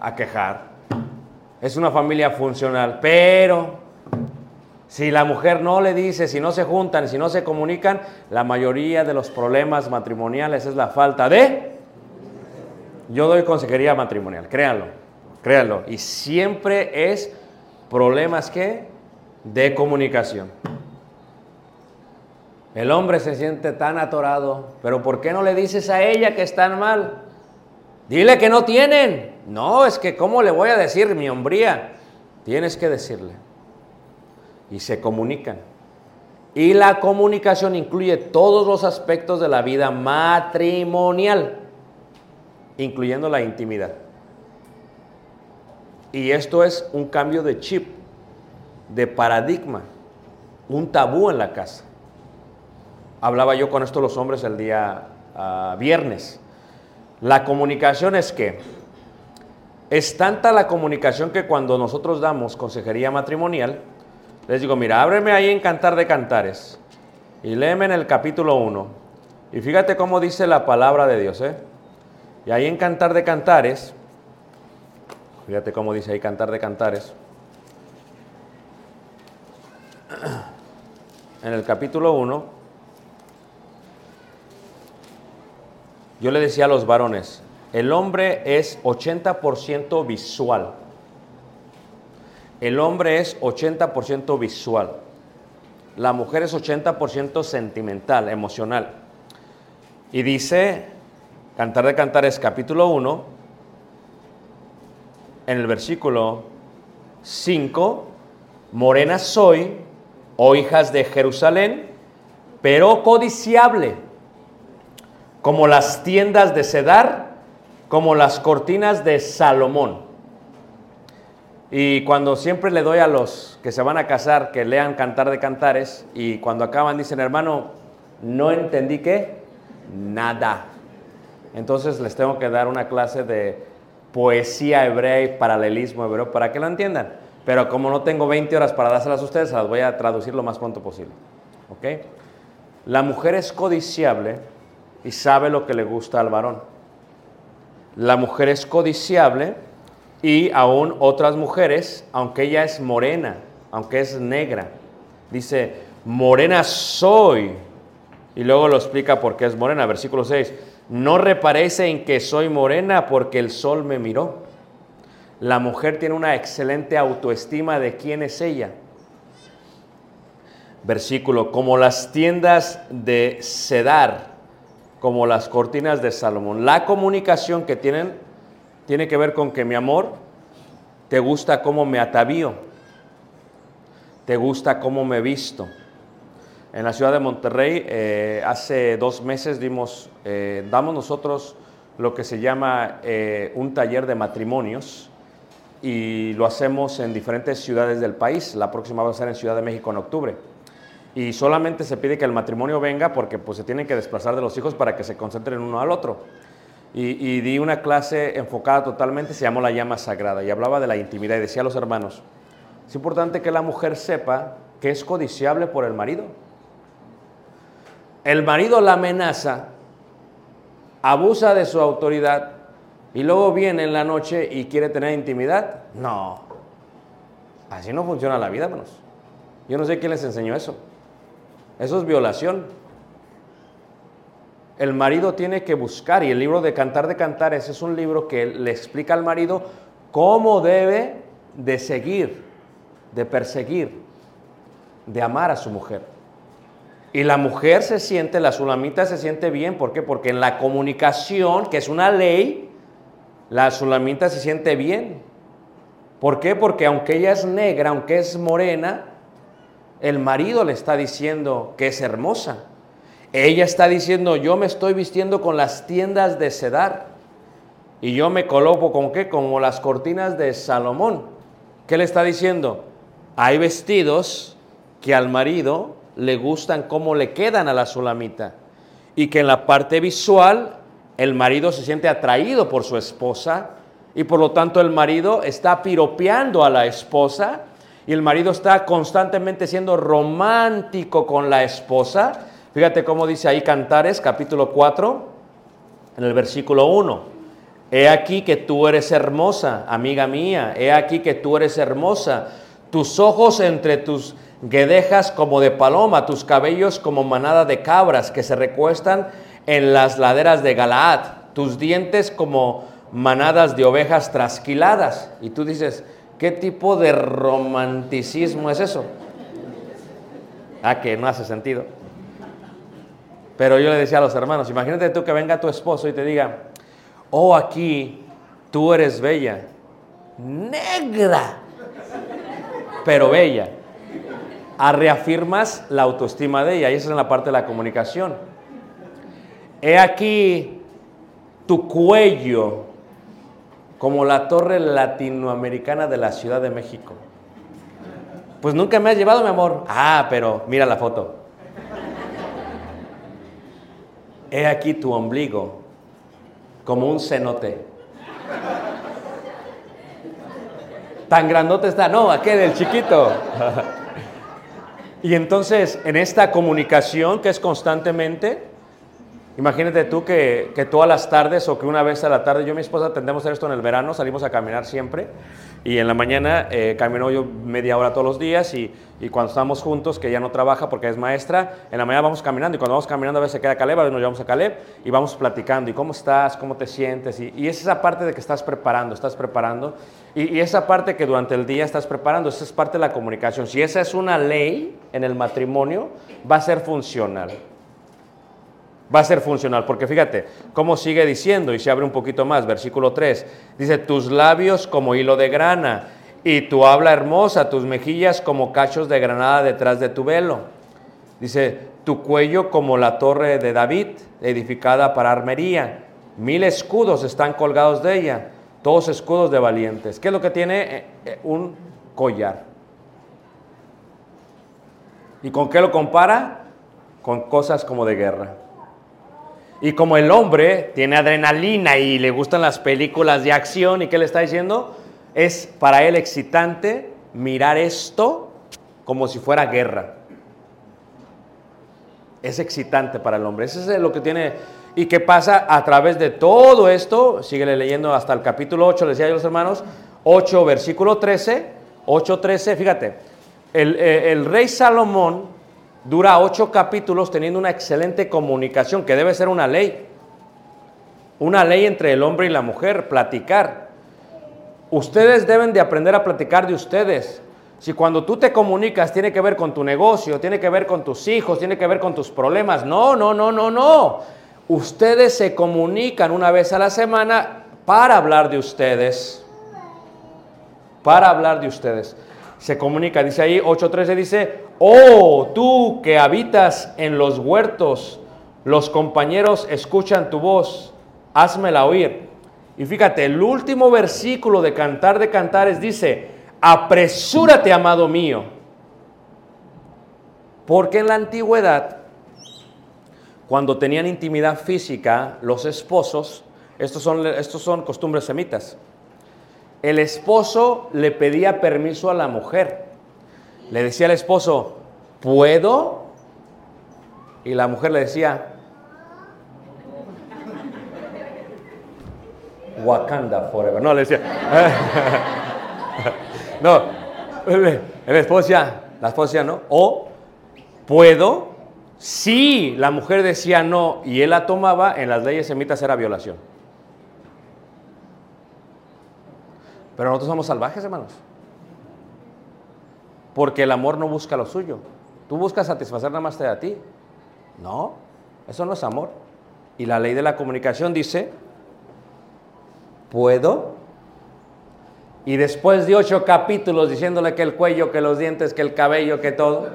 Speaker 1: A quejar. Es una familia funcional, pero si la mujer no le dice, si no se juntan, si no se comunican, la mayoría de los problemas matrimoniales es la falta de... Yo doy consejería matrimonial, créanlo, créanlo. Y siempre es problemas que de comunicación. El hombre se siente tan atorado, pero ¿por qué no le dices a ella que están mal? Dile que no tienen. No, es que ¿cómo le voy a decir mi hombría? Tienes que decirle. Y se comunican. Y la comunicación incluye todos los aspectos de la vida matrimonial, incluyendo la intimidad. Y esto es un cambio de chip, de paradigma, un tabú en la casa. Hablaba yo con esto los hombres el día uh, viernes. La comunicación es que es tanta la comunicación que cuando nosotros damos consejería matrimonial, les digo, mira, ábreme ahí en Cantar de Cantares y léeme en el capítulo 1. Y fíjate cómo dice la palabra de Dios, ¿eh? Y ahí en Cantar de Cantares, fíjate cómo dice ahí Cantar de Cantares, en el capítulo 1, yo le decía a los varones, el hombre es 80% visual. El hombre es 80% visual. La mujer es 80% sentimental, emocional. Y dice, Cantar de Cantares capítulo 1, en el versículo 5, Morena soy, oh hijas de Jerusalén, pero codiciable, como las tiendas de Cedar, como las cortinas de Salomón. Y cuando siempre le doy a los que se van a casar que lean Cantar de Cantares y cuando acaban dicen, hermano, no entendí qué, nada. Entonces les tengo que dar una clase de poesía hebrea y paralelismo hebreo para que lo entiendan. Pero como no tengo 20 horas para dárselas a ustedes, las voy a traducir lo más pronto posible. ¿Ok? La mujer es codiciable y sabe lo que le gusta al varón. La mujer es codiciable y aún otras mujeres, aunque ella es morena, aunque es negra, dice, morena soy. Y luego lo explica por qué es morena. Versículo 6, no reparéis en que soy morena porque el sol me miró. La mujer tiene una excelente autoestima de quién es ella. Versículo, como las tiendas de Sedar, como las cortinas de Salomón. La comunicación que tienen tiene que ver con que mi amor, te gusta cómo me atavío, te gusta cómo me visto. En la ciudad de Monterrey, eh, hace dos meses dimos, eh, damos nosotros lo que se llama eh, un taller de matrimonios y lo hacemos en diferentes ciudades del país. La próxima va a ser en Ciudad de México en octubre. Y solamente se pide que el matrimonio venga porque pues, se tienen que desplazar de los hijos para que se concentren uno al otro. Y, y di una clase enfocada totalmente, se llamó La llama sagrada, y hablaba de la intimidad y decía a los hermanos, es importante que la mujer sepa que es codiciable por el marido. El marido la amenaza, abusa de su autoridad y luego viene en la noche y quiere tener intimidad. No, así no funciona la vida, hermanos. Yo no sé quién les enseñó eso. Eso es violación. El marido tiene que buscar, y el libro de Cantar de Cantares es un libro que le explica al marido cómo debe de seguir, de perseguir, de amar a su mujer. Y la mujer se siente, la sulamita se siente bien, ¿por qué? Porque en la comunicación, que es una ley, la sulamita se siente bien. ¿Por qué? Porque aunque ella es negra, aunque es morena, el marido le está diciendo que es hermosa. Ella está diciendo, yo me estoy vistiendo con las tiendas de Sedar. Y yo me coloco con qué? Como las cortinas de Salomón. ¿Qué le está diciendo? Hay vestidos que al marido le gustan cómo le quedan a la sulamita. Y que en la parte visual el marido se siente atraído por su esposa. Y por lo tanto el marido está piropeando a la esposa. Y el marido está constantemente siendo romántico con la esposa Fíjate cómo dice ahí Cantares, capítulo 4, en el versículo 1. He aquí que tú eres hermosa, amiga mía, he aquí que tú eres hermosa, tus ojos entre tus guedejas como de paloma, tus cabellos como manada de cabras que se recuestan en las laderas de Galaad, tus dientes como manadas de ovejas trasquiladas. Y tú dices, ¿qué tipo de romanticismo es eso? Ah, que no hace sentido. Pero yo le decía a los hermanos, imagínate tú que venga tu esposo y te diga, oh aquí tú eres bella, negra, pero bella. A reafirmas la autoestima de ella, y esa es en la parte de la comunicación. He aquí tu cuello como la torre latinoamericana de la Ciudad de México. Pues nunca me has llevado, mi amor. Ah, pero mira la foto. he aquí tu ombligo como un cenote. Tan grandote está, no, aquel, el chiquito. y entonces, en esta comunicación que es constantemente, imagínate tú que, que, todas las tardes o que una vez a la tarde, yo y mi esposa atendemos a hacer esto en el verano, salimos a caminar siempre y en la mañana eh, camino yo media hora todos los días y, y, cuando estamos juntos, que ella no trabaja porque es maestra, en la mañana vamos caminando y cuando vamos caminando a veces se queda Caleb, a veces nos llevamos a Caleb y vamos platicando y cómo estás, cómo te sientes y, y es esa parte de que estás preparando, estás preparando y, y, esa parte que durante el día estás preparando, esa es parte de la comunicación. Si esa es una ley en el matrimonio, va a ser funcional va a ser funcional. Porque fíjate, cómo sigue diciendo, y se abre un poquito más, versículo 3, dice, tus labios como hilo de grana, y tu habla hermosa, tus mejillas como cachos de granada detrás de tu velo. Dice, tu cuello como la torre de David, edificada para armería. Mil escudos están colgados de ella, todos escudos de valientes. ¿Qué es lo que tiene? Eh, eh, un collar. ¿Y con qué lo compara? Con cosas como de guerra. Y como el hombre tiene adrenalina y le gustan las películas de acción, ¿y qué le está diciendo? Es para él excitante mirar esto como si fuera guerra. es excitante para el hombre. Eso es lo que tiene. ¿Y qué pasa a través de todo esto? Síguele leyendo hasta el capítulo 8, les decía a los hermanos, 8, versículo 13, 8, 13, fíjate, eh, el rey Salomón dura ocho capítulos teniendo una excelente comunicación, que debe ser una ley, una ley entre el hombre y la mujer, platicar. Ustedes deben de aprender a platicar de ustedes. Si cuando tú te comunicas tiene que ver con tu negocio, tiene que ver con tus hijos, tiene que ver con tus problemas. No, no, no, no, no. Ustedes se comunican una vez a la semana para hablar de ustedes. Para hablar de ustedes. Se comunica, dice ahí 8.13, dice, oh, tú que habitas en los huertos, los compañeros escuchan tu voz, házmela oír. Y fíjate, el último versículo de Cantar de Cantares dice, apresúrate, amado mío. Porque en la antigüedad, cuando tenían intimidad física, los esposos, estos son, estos son costumbres semitas, el esposo le pedía permiso a la mujer. Le decía al esposo, ¿puedo? Y la mujer le decía, Wakanda forever. No, le decía. no, esposo decía, la esposa no. O puedo, si la mujer decía no y él la tomaba, en las leyes semitas era violación. Pero nosotros somos salvajes, hermanos. Porque el amor no busca lo suyo. Tú buscas satisfacer nada más a ti. No, eso no es amor. Y la ley de la comunicación dice, ¿puedo? Y después de ocho capítulos diciéndole que el cuello, que los dientes, que el cabello, que todo,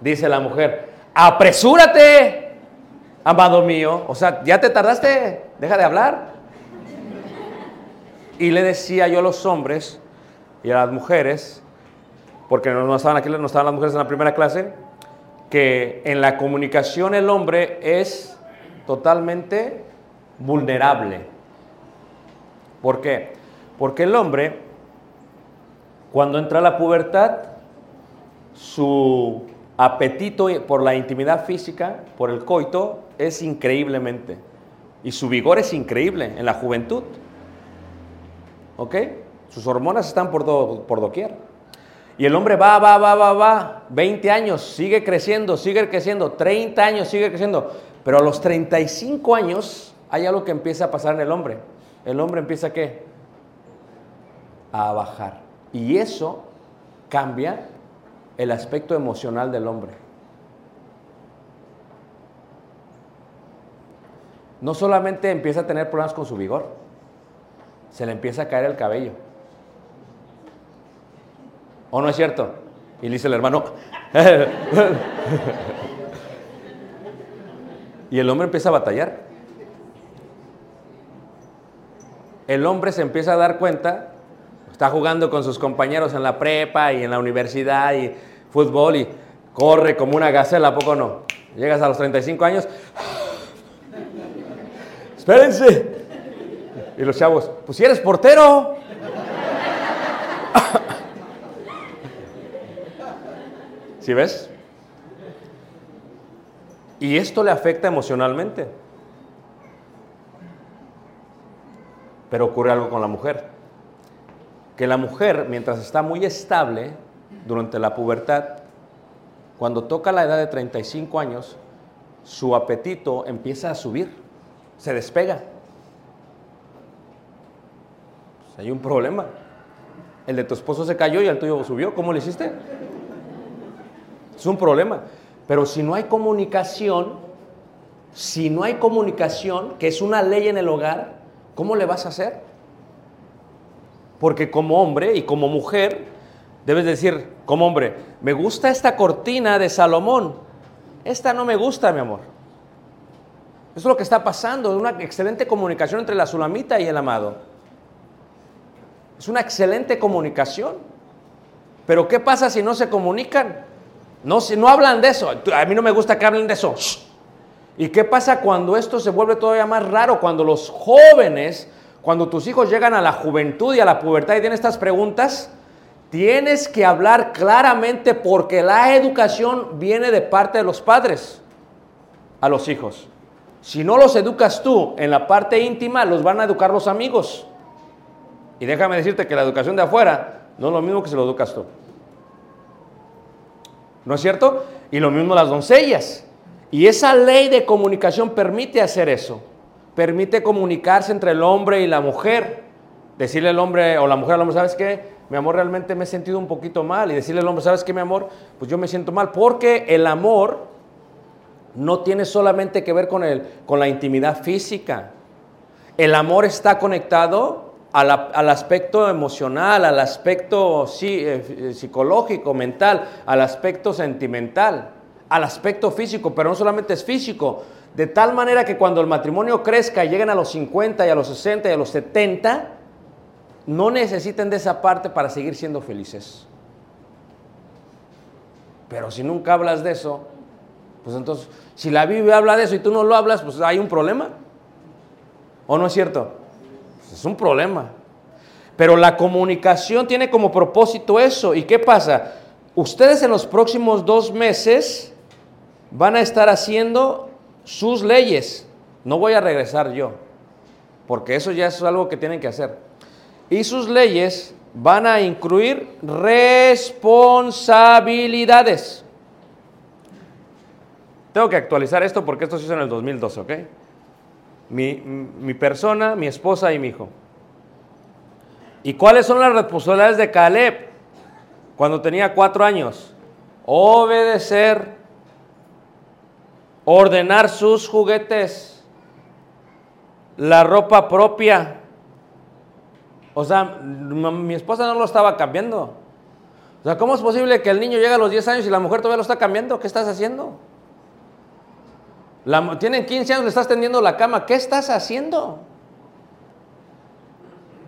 Speaker 1: dice la mujer, apresúrate, amado mío. O sea, ya te tardaste, deja de hablar. Y le decía yo a los hombres y a las mujeres, porque no, estaban las mujeres en la primera clase, que en la comunicación el hombre es totalmente vulnerable. ¿Por qué? Porque el hombre, cuando entra a la pubertad, su apetito por la intimidad física, por el coito, es increíblemente. Y su vigor es increíble en la juventud. ¿Ok? Sus hormonas están por doquier. Y el hombre va, va, va, va, va. 20 años, sigue creciendo, sigue creciendo. 30 años, sigue creciendo. Pero a los 35 años hay algo que empieza a pasar en el hombre. El hombre empieza a qué? A bajar. Y eso cambia el aspecto emocional del hombre. No solamente empieza a tener problemas con su vigor, se le empieza a caer el cabello. ¿O no es cierto? Y le dice el hermano, y el hombre empieza a batallar. El hombre se empieza a dar cuenta, está jugando con sus compañeros en la prepa y en la universidad y fútbol y corre como una gacela, ¿a poco no? Llegas a los 35 años, espérense. Y los chavos, pues si eres portero. ¿Sí ves? Y esto le afecta emocionalmente. Pero ocurre algo con la mujer. Que la mujer, mientras está muy estable durante la pubertad, cuando toca la edad de 35 años, su apetito empieza a subir, se despega. Pues hay un problema. El de tu esposo se cayó y el tuyo subió. ¿Cómo le hiciste? Es un problema. Pero si no hay comunicación, si no hay comunicación, que es una ley en el hogar, ¿cómo le vas a hacer? Porque como hombre y como mujer, debes decir, como hombre, me gusta esta cortina de Salomón. Esta no me gusta, mi amor. Eso es lo que está pasando, una excelente comunicación entre la sulamita y el amado. Es una excelente comunicación. Pero ¿qué pasa si no se comunican? No, no hablan de eso. A mí no me gusta que hablen de eso. ¿Y qué pasa cuando esto se vuelve todavía más raro? Cuando los jóvenes, cuando tus hijos llegan a la juventud y a la pubertad y tienen estas preguntas, tienes que hablar claramente porque la educación viene de parte de los padres. a los hijos. Si no los educas tú en la parte íntima, los van a educar los amigos. Y déjame decirte que la educación de afuera no es lo mismo que si lo educas tú. ¿No es cierto? Y lo mismo las doncellas. Y esa ley de comunicación permite hacer eso. Permite comunicarse entre el hombre y la mujer. Decirle al hombre o la mujer al hombre, ¿sabes qué? Mi amor, realmente me he sentido un poquito mal. Y decirle al hombre, ¿sabes qué, mi amor? Pues yo me siento mal. Porque el amor no tiene solamente que ver con, el, con la intimidad física. El amor está conectado a la- al aspecto emocional, al aspecto sí, eh, psicológico, mental, al aspecto sentimental, al aspecto físico, pero no solamente es físico. De tal manera que cuando el matrimonio crezca y lleguen a los 50 y a los 60 y a los 70, no necesiten de esa parte para seguir siendo felices. Pero si nunca hablas de eso, pues entonces, si la Biblia habla de eso y tú no lo hablas, pues hay un problema. ¿O no es cierto? Es un problema. Pero la comunicación tiene como propósito eso. ¿Y qué pasa? Ustedes en los próximos dos meses van a estar haciendo sus leyes. No voy a regresar yo, porque eso ya es algo que tienen que hacer. Y sus leyes van a incluir responsabilidades. Tengo que actualizar esto porque esto se hizo en el 2012, ¿ok? Mi, mi persona, mi esposa y mi hijo. ¿Y cuáles son las responsabilidades de Caleb cuando tenía cuatro años? Obedecer, ordenar sus juguetes, la ropa propia. O sea, mi esposa no lo estaba cambiando. O sea, ¿cómo es posible que el niño llegue a los 10 años y la mujer todavía lo está cambiando? ¿Qué estás haciendo? La tienen 15 años, le estás tendiendo la cama. ¿Qué estás haciendo?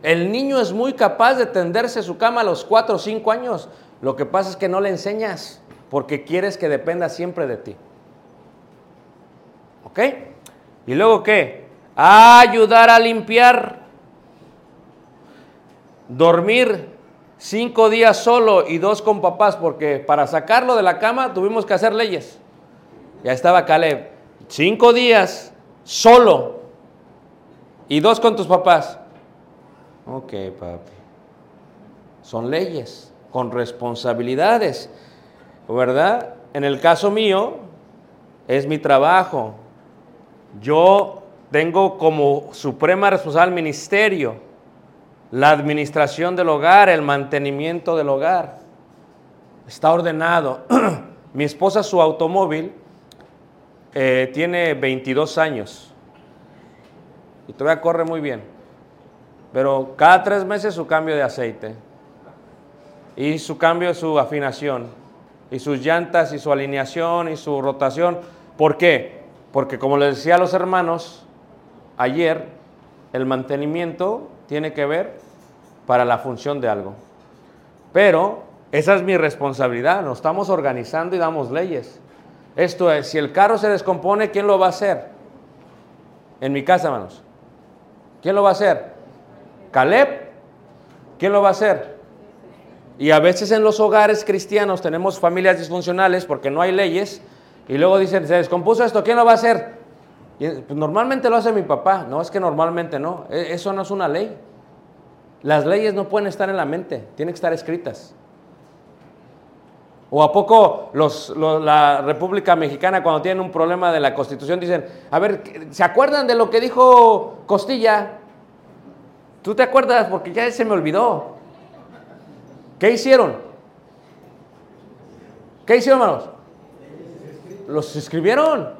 Speaker 1: El niño es muy capaz de tenderse su cama a los 4 o 5 años. Lo que pasa es que no le enseñas porque quieres que dependa siempre de ti. ¿Ok? ¿Y luego qué? Ayudar a limpiar. Dormir cinco días solo y dos con papás, porque para sacarlo de la cama tuvimos que hacer leyes. Ya estaba Caleb. Cinco días solo y dos con tus papás. Ok, papi. Son leyes con responsabilidades, ¿verdad? En el caso mío, es mi trabajo. Yo tengo como suprema responsable el ministerio, la administración del hogar, el mantenimiento del hogar. Está ordenado. mi esposa, su automóvil, eh, tiene 22 años y todavía corre muy bien. Pero cada tres meses su cambio de aceite y su cambio de su afinación y sus llantas y su alineación y su rotación. ¿Por qué? Porque como les decía a los hermanos ayer, el mantenimiento tiene que ver para la función de algo. Pero esa es mi responsabilidad, nos estamos organizando y damos leyes. Esto es, si el carro se descompone, ¿quién lo va a hacer? En mi casa, hermanos. ¿Quién lo va a hacer? Caleb. ¿Quién lo va a hacer? Y a veces en los hogares cristianos tenemos familias disfuncionales porque no hay leyes y luego dicen, se descompuso esto, ¿quién lo va a hacer? Y, pues, normalmente lo hace mi papá. No, es que normalmente no. E- Eso no es una ley. Las leyes no pueden estar en la mente, tienen que estar escritas. ¿O a poco la República Mexicana cuando tienen un problema de la Constitución dicen, a ver, ¿se acuerdan de lo que dijo Costilla? ¿Tú te acuerdas? Porque ya se me olvidó. ¿Qué hicieron? ¿Qué hicieron, hermanos? Los escribieron.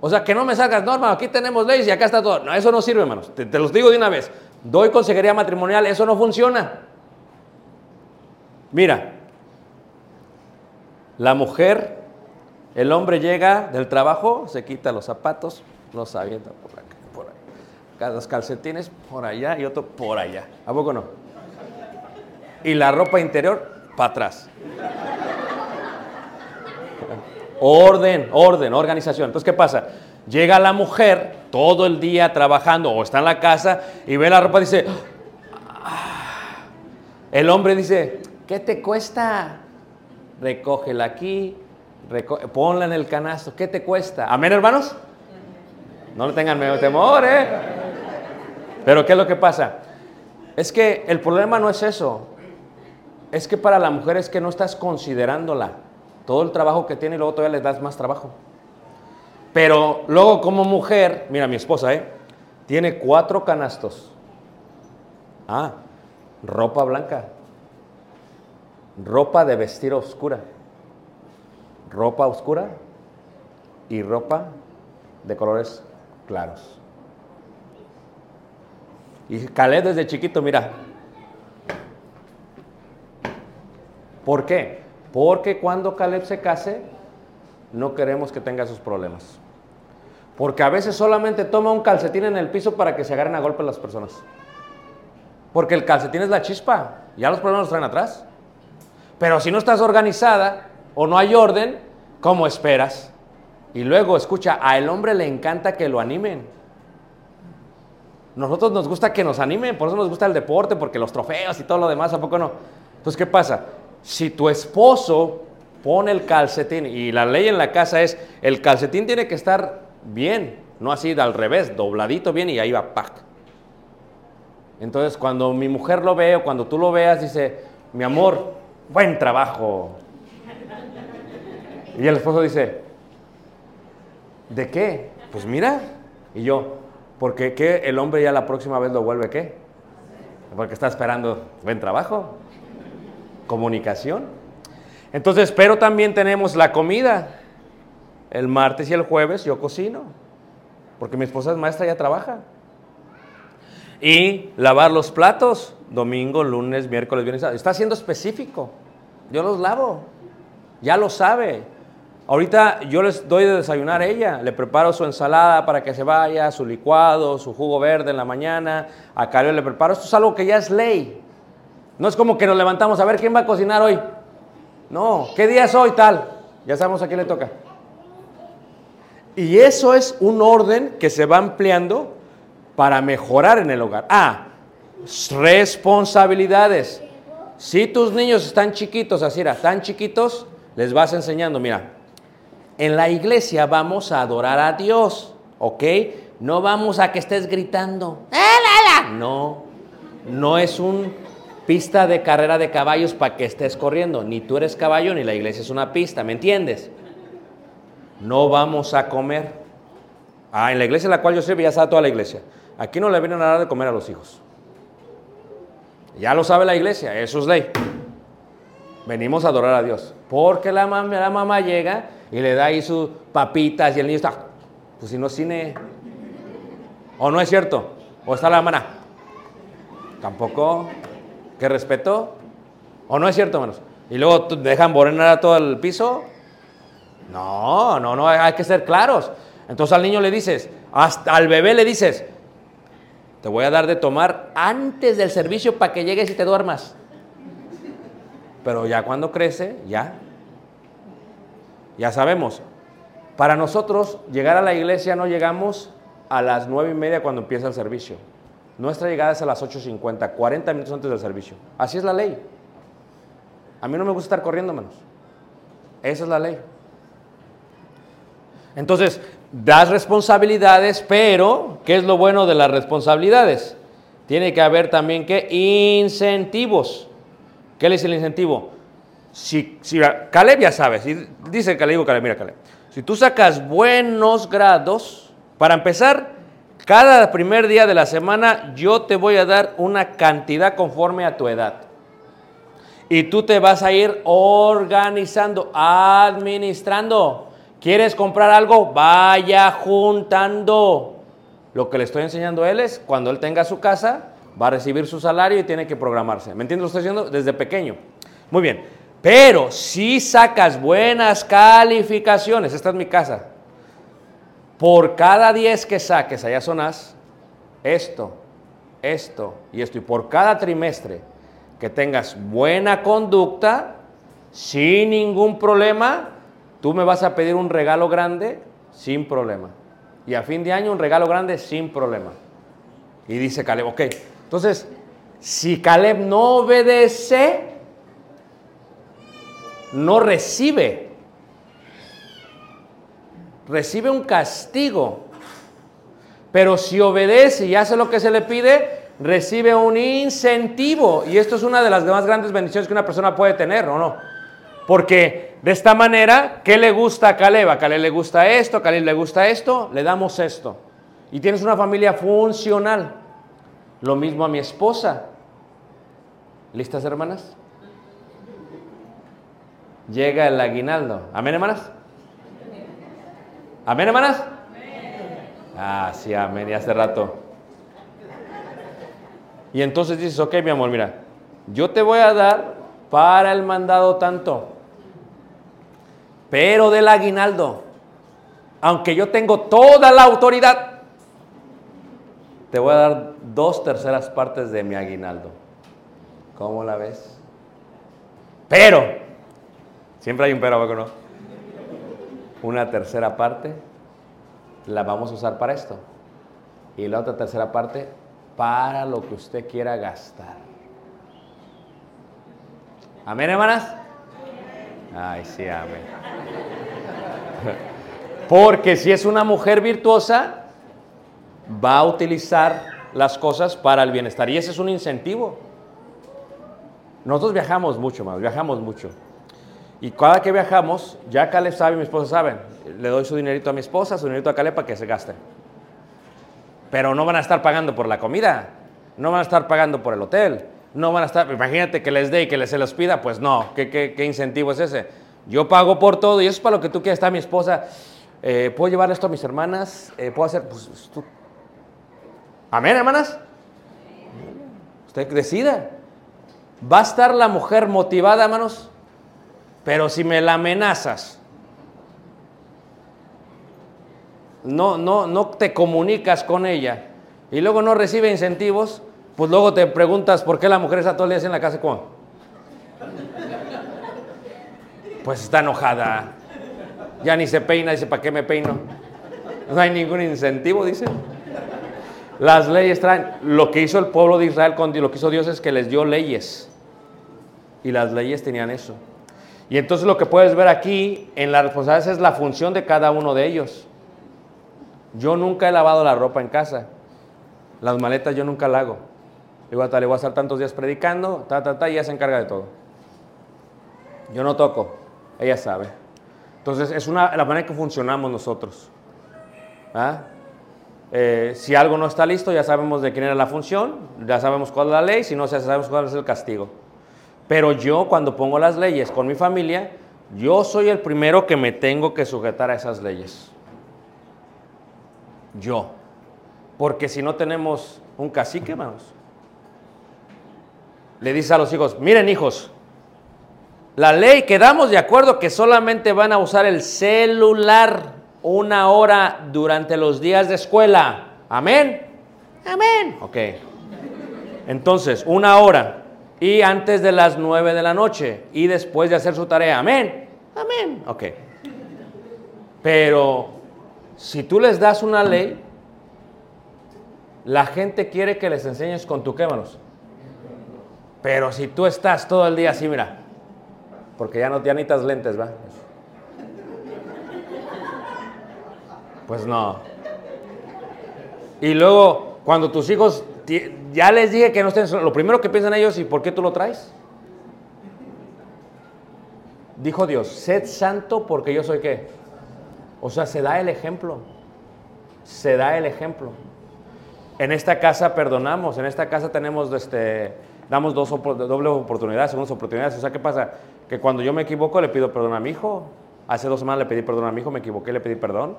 Speaker 1: O sea, que no me salgas, no, hermano, aquí tenemos leyes y acá está todo. No, eso no sirve, hermanos. Te, te los digo de una vez. Doy consejería matrimonial, eso no funciona. Mira, la mujer, el hombre llega del trabajo, se quita los zapatos, los avienta por acá, por ahí. Los calcetines por allá y otro por allá. ¿A poco no? Y la ropa interior para atrás. Orden, orden, organización. Entonces, ¿qué pasa? Llega la mujer todo el día trabajando o está en la casa y ve la ropa y dice, "Ah". el hombre dice, ¿qué te cuesta? Recógela aquí, ponla en el canasto, ¿qué te cuesta? Amén, hermanos. No le tengan miedo, temor, ¿eh? Pero ¿qué es lo que pasa? Es que el problema no es eso. Es que para la mujer es que no estás considerándola. Todo el trabajo que tiene y luego todavía le das más trabajo. Pero luego como mujer, mira mi esposa, ¿eh? Tiene cuatro canastos. Ah, ropa blanca. Ropa de vestir oscura. Ropa oscura y ropa de colores claros. Y Caleb desde chiquito, mira. ¿Por qué? Porque cuando Caleb se case, no queremos que tenga esos problemas. Porque a veces solamente toma un calcetín en el piso para que se agarren a golpe las personas. Porque el calcetín es la chispa, ya los problemas los traen atrás. Pero si no estás organizada o no hay orden, ¿cómo esperas? Y luego, escucha, a el hombre le encanta que lo animen. Nosotros nos gusta que nos animen, por eso nos gusta el deporte, porque los trofeos y todo lo demás, ¿a poco no? Entonces, ¿qué pasa? Si tu esposo pone el calcetín, y la ley en la casa es, el calcetín tiene que estar bien, no así al revés, dobladito bien y ahí va, ¡pac! Entonces, cuando mi mujer lo ve o cuando tú lo veas, dice, mi amor, buen trabajo. Y el esposo dice, ¿de qué? Pues mira. Y yo, porque qué el hombre ya la próxima vez lo vuelve qué? Porque está esperando buen trabajo. Comunicación. Entonces, pero también tenemos la comida. El martes y el jueves yo cocino. Porque mi esposa es maestra, ya trabaja. Y lavar los platos, domingo, lunes, miércoles, viernes. Está siendo específico. Yo los lavo. Ya lo sabe. Ahorita yo les doy de desayunar a ella. Le preparo su ensalada para que se vaya, su licuado, su jugo verde en la mañana. A Cario le preparo. Esto es algo que ya es ley. No es como que nos levantamos a ver quién va a cocinar hoy. No, ¿qué día es hoy tal? Ya sabemos a quién le toca. Y eso es un orden que se va ampliando para mejorar en el hogar. Ah, responsabilidades. Si tus niños están chiquitos, así era, tan chiquitos, les vas enseñando, mira, en la iglesia vamos a adorar a Dios, ¿ok? No vamos a que estés gritando. "Ah, la, la". No, no es un pista de carrera de caballos para que estés corriendo. Ni tú eres caballo, ni la iglesia es una pista, ¿me entiendes? No vamos a comer. Ah, en la iglesia en la cual yo sirvo ya sabe toda la iglesia. Aquí no le vienen a dar de comer a los hijos. Ya lo sabe la iglesia, eso es ley. Venimos a adorar a Dios. Porque la mamá, llega y le da ahí sus papitas y el niño está, pues si no cine. ¿O no es cierto? ¿O está la hermana? Tampoco. ¿Qué respeto? ¿O no es cierto, hermanos? Y luego dejan morenar todo el piso. No, no, no, hay que ser claros. Entonces al niño le dices, hasta al bebé le dices, te voy a dar de tomar antes del servicio para que llegues y te duermas. Pero ya cuando crece, ya. Ya sabemos. Para nosotros, llegar a la iglesia no llegamos a las nueve y media cuando empieza el servicio. Nuestra llegada es a las 8.50, 40 minutos antes del servicio. Así es la ley. A mí no me gusta estar corriendo, menos. Esa es la ley. Entonces, das responsabilidades, pero ¿qué es lo bueno de las responsabilidades? Tiene que haber también que incentivos. ¿Qué dice el incentivo? Si, si Caleb ya sabe, si, dice Caleb, digo Caleb, mira Caleb, si tú sacas buenos grados, para empezar, cada primer día de la semana yo te voy a dar una cantidad conforme a tu edad. Y tú te vas a ir organizando, administrando. ¿Quieres comprar algo? Vaya juntando. Lo que le estoy enseñando a él es, cuando él tenga su casa, va a recibir su salario y tiene que programarse. ¿Me entiendes? Lo estoy haciendo desde pequeño. Muy bien. Pero si sacas buenas calificaciones, esta es mi casa, por cada 10 que saques, allá sonás, esto, esto y esto. Y por cada trimestre que tengas buena conducta, sin ningún problema, tú me vas a pedir un regalo grande sin problema. Y a fin de año un regalo grande sin problema. Y dice Caleb, ok, entonces, si Caleb no obedece, no recibe, recibe un castigo. Pero si obedece y hace lo que se le pide, recibe un incentivo. Y esto es una de las más grandes bendiciones que una persona puede tener, ¿o no? Porque de esta manera, ¿qué le gusta a Caleb? A Caleb le gusta esto, a Caleb le gusta esto, le damos esto. Y tienes una familia funcional. Lo mismo a mi esposa. ¿Listas, hermanas? Llega el aguinaldo. ¿Amén, hermanas? ¿Amén, hermanas? Ah, sí, amén, y hace rato. Y entonces dices, ok, mi amor, mira, yo te voy a dar para el mandado tanto, pero del aguinaldo, aunque yo tengo toda la autoridad, te voy a dar dos terceras partes de mi aguinaldo. ¿Cómo la ves? Pero, siempre hay un pero, ¿o no? Una tercera parte la vamos a usar para esto. Y la otra tercera parte para lo que usted quiera gastar. ¿Amén, hermanas? Ay, sí, amén. Porque si es una mujer virtuosa, va a utilizar las cosas para el bienestar. Y ese es un incentivo. Nosotros viajamos mucho más, viajamos mucho. Y cada que viajamos, ya Caleb sabe, mi esposa sabe, le doy su dinerito a mi esposa, su dinerito a Caleb para que se gaste. Pero no van a estar pagando por la comida, no van a estar pagando por el hotel, no van a estar, imagínate que les dé y que les se los pida, pues no, ¿qué, qué, qué incentivo es ese? Yo pago por todo y eso es para lo que tú quieras, está mi esposa, eh, ¿puedo llevar esto a mis hermanas? Eh, ¿Puedo hacer? Pues tú. Amén, hermanas. Usted decida. Va a estar la mujer motivada, hermanos, pero si me la amenazas, no, no, no te comunicas con ella y luego no recibe incentivos, pues luego te preguntas por qué la mujer está todo el día en la casa ¿cómo? Pues está enojada. Ya ni se peina, dice, ¿para qué me peino? No hay ningún incentivo, dice. Las leyes traen, lo que hizo el pueblo de Israel con Dios, lo que hizo Dios es que les dio leyes. Y las leyes tenían eso. Y entonces lo que puedes ver aquí en la responsabilidad es la función de cada uno de ellos. Yo nunca he lavado la ropa en casa. Las maletas yo nunca la hago. Digo, le voy a estar tantos días predicando, ta, ta, ta, y ella se encarga de todo. Yo no toco, ella sabe. Entonces, es una, la manera que funcionamos nosotros. ¿Ah? Eh, si algo no está listo, ya sabemos de quién era la función, ya sabemos cuál es la ley, si no, ya sabemos cuál es el castigo. Pero yo, cuando pongo las leyes con mi familia, yo soy el primero que me tengo que sujetar a esas leyes. Yo. Porque si no tenemos un cacique, hermanos. Le dice a los hijos, miren hijos, la ley quedamos de acuerdo que solamente van a usar el celular una hora durante los días de escuela. Amén. Amén. Ok. Entonces, una hora. Y antes de las nueve de la noche. Y después de hacer su tarea. Amén. Amén. Ok. Pero si tú les das una ley, la gente quiere que les enseñes con tu quémanos. Pero si tú estás todo el día así, mira, porque ya no ya necesitas lentes, ¿va? Pues no. Y luego, cuando tus hijos, ya les dije que no estén lo primero que piensan ellos, ¿y por qué tú lo traes? Dijo Dios, sed santo porque yo soy qué. O sea, se da el ejemplo. Se da el ejemplo. En esta casa perdonamos, en esta casa tenemos, este, damos dos opor- doble oportunidades, segundas oportunidades. O sea, ¿qué pasa? Que cuando yo me equivoco le pido perdón a mi hijo. Hace dos semanas le pedí perdón a mi hijo, me equivoqué, le pedí perdón.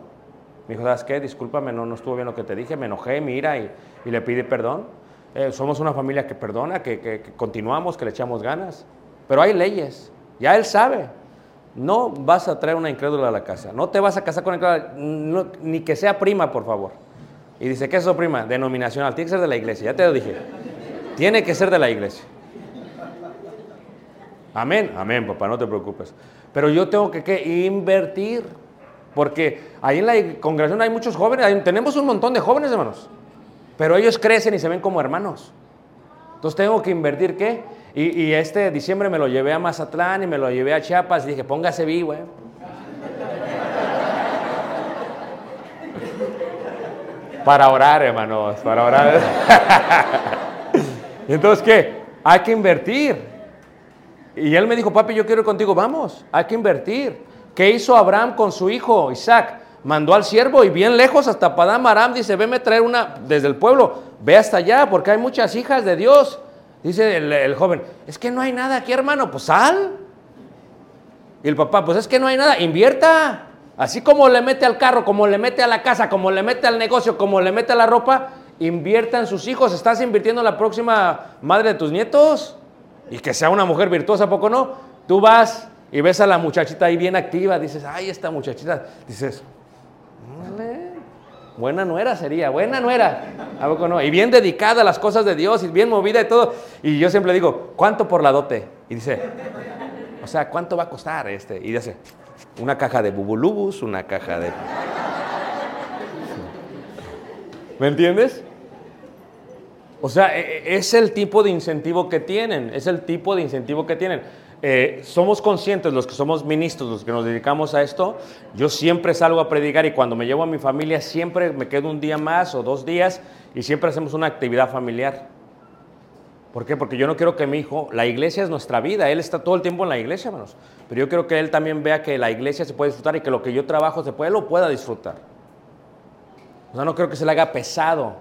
Speaker 1: Me dijo, ¿sabes qué? Discúlpame, no, no estuvo bien lo que te dije, me enojé, mira, y, y le pedí perdón. Eh, somos una familia que perdona, que, que- que continuamos, que le echamos ganas. Pero hay leyes, ya él sabe. No vas a traer una incrédula a la casa, no te vas a casar con incrédula, no- ni que sea prima, por favor. Y dice, ¿qué es eso, prima? Denominacional, tiene que ser de la iglesia, ya te lo dije. Tiene que ser de la iglesia. Amén, amén, papá, no te preocupes. Pero yo tengo que invertir, porque ahí en la congregación hay muchos jóvenes, tenemos un montón de jóvenes, hermanos, pero ellos crecen y se ven como hermanos. Entonces tengo que invertir qué? Y, y este diciembre me lo llevé a Mazatlán y me lo llevé a Chiapas y dije, póngase vivo, ¿eh? Para orar, hermanos, para orar. Entonces, ¿qué? Hay que invertir. Y él me dijo, papi, yo quiero ir contigo, vamos, hay que invertir. ¿Qué hizo Abraham con su hijo Isaac? Mandó al siervo y bien lejos hasta Padam Aram dice, veme traer una desde el pueblo, ve hasta allá porque hay muchas hijas de Dios. Dice el, el joven, es que no hay nada aquí hermano, pues sal. Y el papá, pues es que no hay nada, invierta. Así como le mete al carro, como le mete a la casa, como le mete al negocio, como le mete a la ropa, invierta en sus hijos. Estás invirtiendo en la próxima madre de tus nietos. Y que sea una mujer virtuosa, ¿a poco no? Tú vas y ves a la muchachita ahí bien activa, dices, ay, esta muchachita, dices, "Órale, buena nuera sería, buena nuera, ¿a poco no? Y bien dedicada a las cosas de Dios y bien movida y todo. Y yo siempre digo, ¿cuánto por la dote? Y dice, o sea, ¿cuánto va a costar este? Y dice, una caja de bubulubus, una caja de... ¿Me entiendes? O sea, e- e- es el tipo de incentivo que tienen, es el tipo de incentivo que tienen. Eh, somos conscientes, los que somos ministros, los que nos dedicamos a esto, yo siempre salgo a predicar y cuando me llevo a mi familia siempre me quedo un día más o dos días y siempre hacemos una actividad familiar. ¿Por qué? Porque yo no quiero que mi hijo, la iglesia es nuestra vida, él está todo el tiempo en la iglesia, hermanos. Pero yo quiero que él también vea que la iglesia se puede disfrutar y que lo que yo trabajo se puede, lo pueda disfrutar. O sea, no creo que se le haga pesado.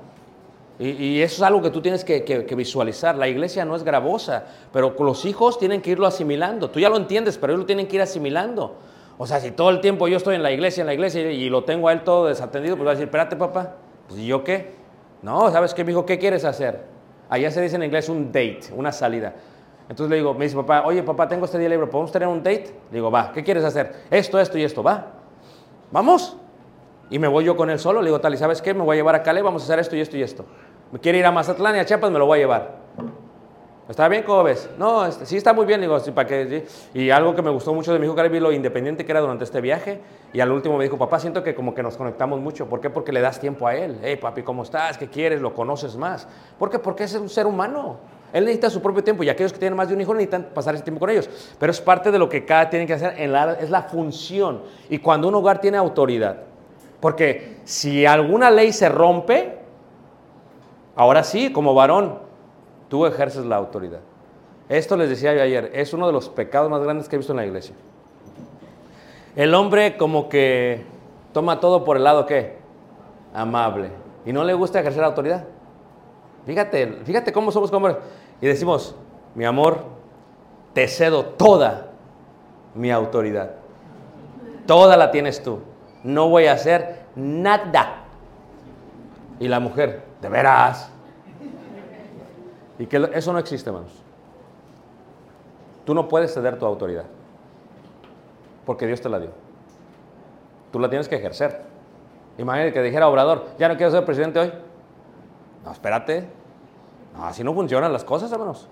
Speaker 1: Y, eso es algo que tú tienes que, visualizar. La iglesia no es gravosa, pero los hijos tienen que irlo asimilando. Tú ya lo entiendes, pero ellos lo tienen que ir asimilando. O sea, si todo el tiempo yo estoy en la iglesia, en la iglesia y lo tengo a él todo desatendido, pues va a decir, espérate papá, pues ¿y yo qué? No, ¿sabes qué, hijo? ¿Qué quieres hacer? Allá se dice en inglés un date, una salida. Entonces le digo, me dice papá, oye papá, tengo este día libre, ¿podemos tener un date? Le digo, va, ¿qué quieres hacer? Esto, esto y esto, va. Vamos. Y me voy yo con él solo, le digo, tal, ¿y sabes qué? Me voy a llevar a Cale, vamos a hacer esto y esto y esto. Me quiere ir a Mazatlán y a Chiapas, me lo voy a llevar. ¿Está bien? ¿Cómo ves? No, este, sí está muy bien, digo, sí, para que... sí. Y algo que me gustó mucho de mi hijo Caribe, lo independiente que era durante este viaje. Y al último me dijo, papá, siento que como que nos conectamos mucho. ¿Por qué? Porque le das tiempo a él. Hey, papi, ¿cómo estás? ¿Qué quieres? ¿Lo conoces más? ¿Por qué? Porque es un ser humano. Él necesita su propio tiempo y aquellos que tienen más de un hijo necesitan pasar ese tiempo con ellos. Pero es parte de lo que cada tiene que hacer, en la, es la función. Y cuando un hogar tiene autoridad, porque si alguna ley se rompe, ahora sí, como varón, tú ejerces la autoridad. Esto les decía yo ayer, es uno de los pecados más grandes que he visto en la iglesia. El hombre como que toma todo por el lado que amable y no le gusta ejercer autoridad. Fíjate, fíjate cómo somos como hombres. Y decimos, mi amor, te cedo toda mi autoridad. Toda la tienes tú. No voy a hacer nada. Y la mujer, de veras. Y que eso no existe, hermanos. Tú no puedes ceder tu autoridad. Porque Dios te la dio. Tú la tienes que ejercer. Imagínate que dijera Obrador, ya no quiero ser presidente hoy. No, espérate. No, así no funcionan las cosas, hermanos.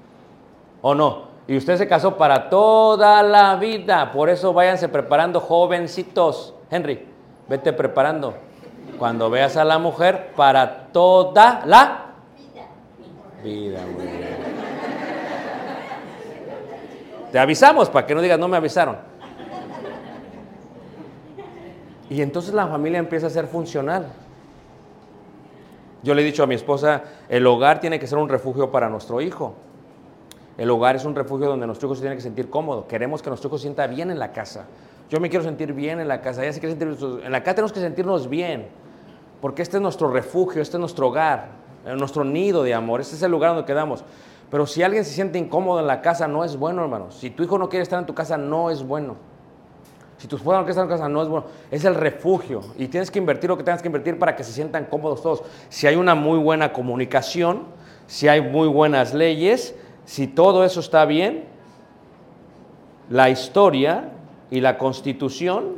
Speaker 1: ¿O no? Y usted se casó para toda la vida. Por eso váyanse preparando, jovencitos. Henry, vete preparando. Cuando veas a la mujer, para toda la vida. muy bien. Te avisamos para que no digas, no me avisaron. Y entonces la familia empieza a ser funcional. Yo le he dicho a mi esposa, el hogar tiene que ser un refugio para nuestro hijo. El hogar es un refugio donde nuestro hijo se tiene que sentir cómodo. Queremos que nuestro hijo sienta bien en la casa. Yo me quiero sentir bien en la casa. Ella se quiere sentir en la casa tenemos que sentirnos bien. Porque este es nuestro refugio, este es nuestro hogar, eh, nuestro nido de amor. Este es el lugar donde quedamos. Pero si alguien se siente incómodo en la casa, no es bueno, hermanos. Si tu hijo no quiere estar en tu casa, no es bueno. Si tu esposa no quiere estar en casa, no es bueno. Es el refugio. Y tienes que invertir lo que tengas que invertir para que se sientan cómodos todos. Si hay una muy buena comunicación, si hay muy buenas leyes, si todo eso está bien, la historia y la constitución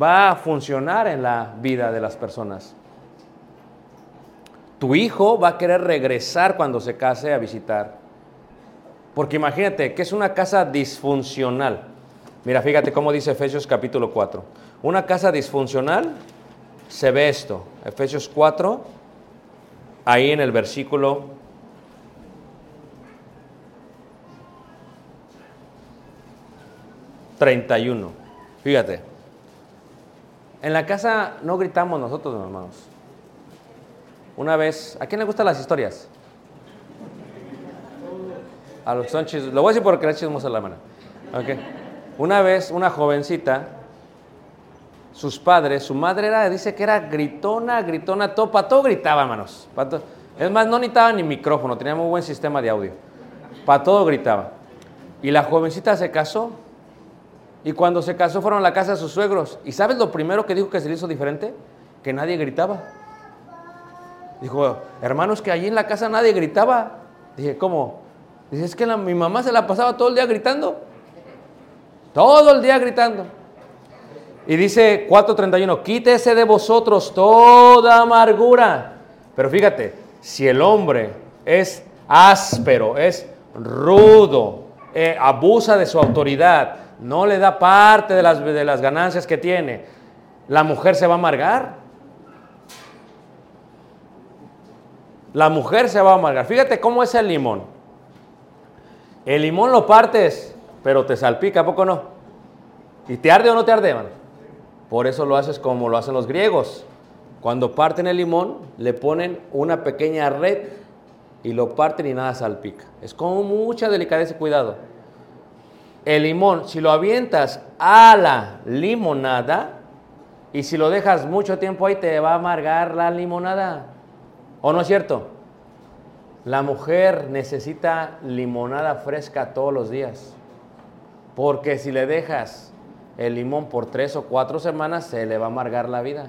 Speaker 1: va a funcionar en la vida de las personas. Tu hijo va a querer regresar cuando se case a visitar. Porque imagínate que es una casa disfuncional. Mira, fíjate cómo dice Efesios capítulo 4. Una casa disfuncional se ve esto. Efesios 4, ahí en el versículo 31. Fíjate. En la casa no gritamos nosotros, hermanos. una vez, ¿a quién le gustan las historias? A los que son. Lo voy a decir porque es chismosa la mano. Ok. Una vez, una jovencita, sus padres, su madre era, dice que era gritona, gritona, todo, para todo gritaba, hermanos. Es más, no necesitaba ni micrófono, tenía muy buen sistema de audio. Para todo gritaba. Y la jovencita se casó. Y cuando se casó fueron a la casa de sus suegros. ¿Y sabes lo primero que dijo que se le hizo diferente? Que nadie gritaba. Dijo, hermanos, que allí en la casa nadie gritaba. Dije, ¿cómo? Dice, es que mi mamá se la pasaba todo el día gritando. Todo el día gritando. Y dice 4.31, quítese de vosotros toda amargura. Pero fíjate, si el hombre es áspero, es rudo, eh, abusa de su autoridad, no le da parte de las, de las ganancias que tiene, la mujer se va a amargar. La mujer se va a amargar. Fíjate cómo es el limón. El limón lo partes, pero te salpica, ¿a poco no? ¿Y te arde o no te arde, hermano? Por eso lo haces como lo hacen los griegos. Cuando parten el limón, le ponen una pequeña red y lo parten y nada salpica. Es con mucha delicadeza y cuidado. El limón, si lo avientas a la limonada y si lo dejas mucho tiempo ahí, te va a amargar la limonada. ¿O no es cierto? La mujer necesita limonada fresca todos los días. Porque si le dejas el limón por tres o cuatro semanas, se le va a amargar la vida.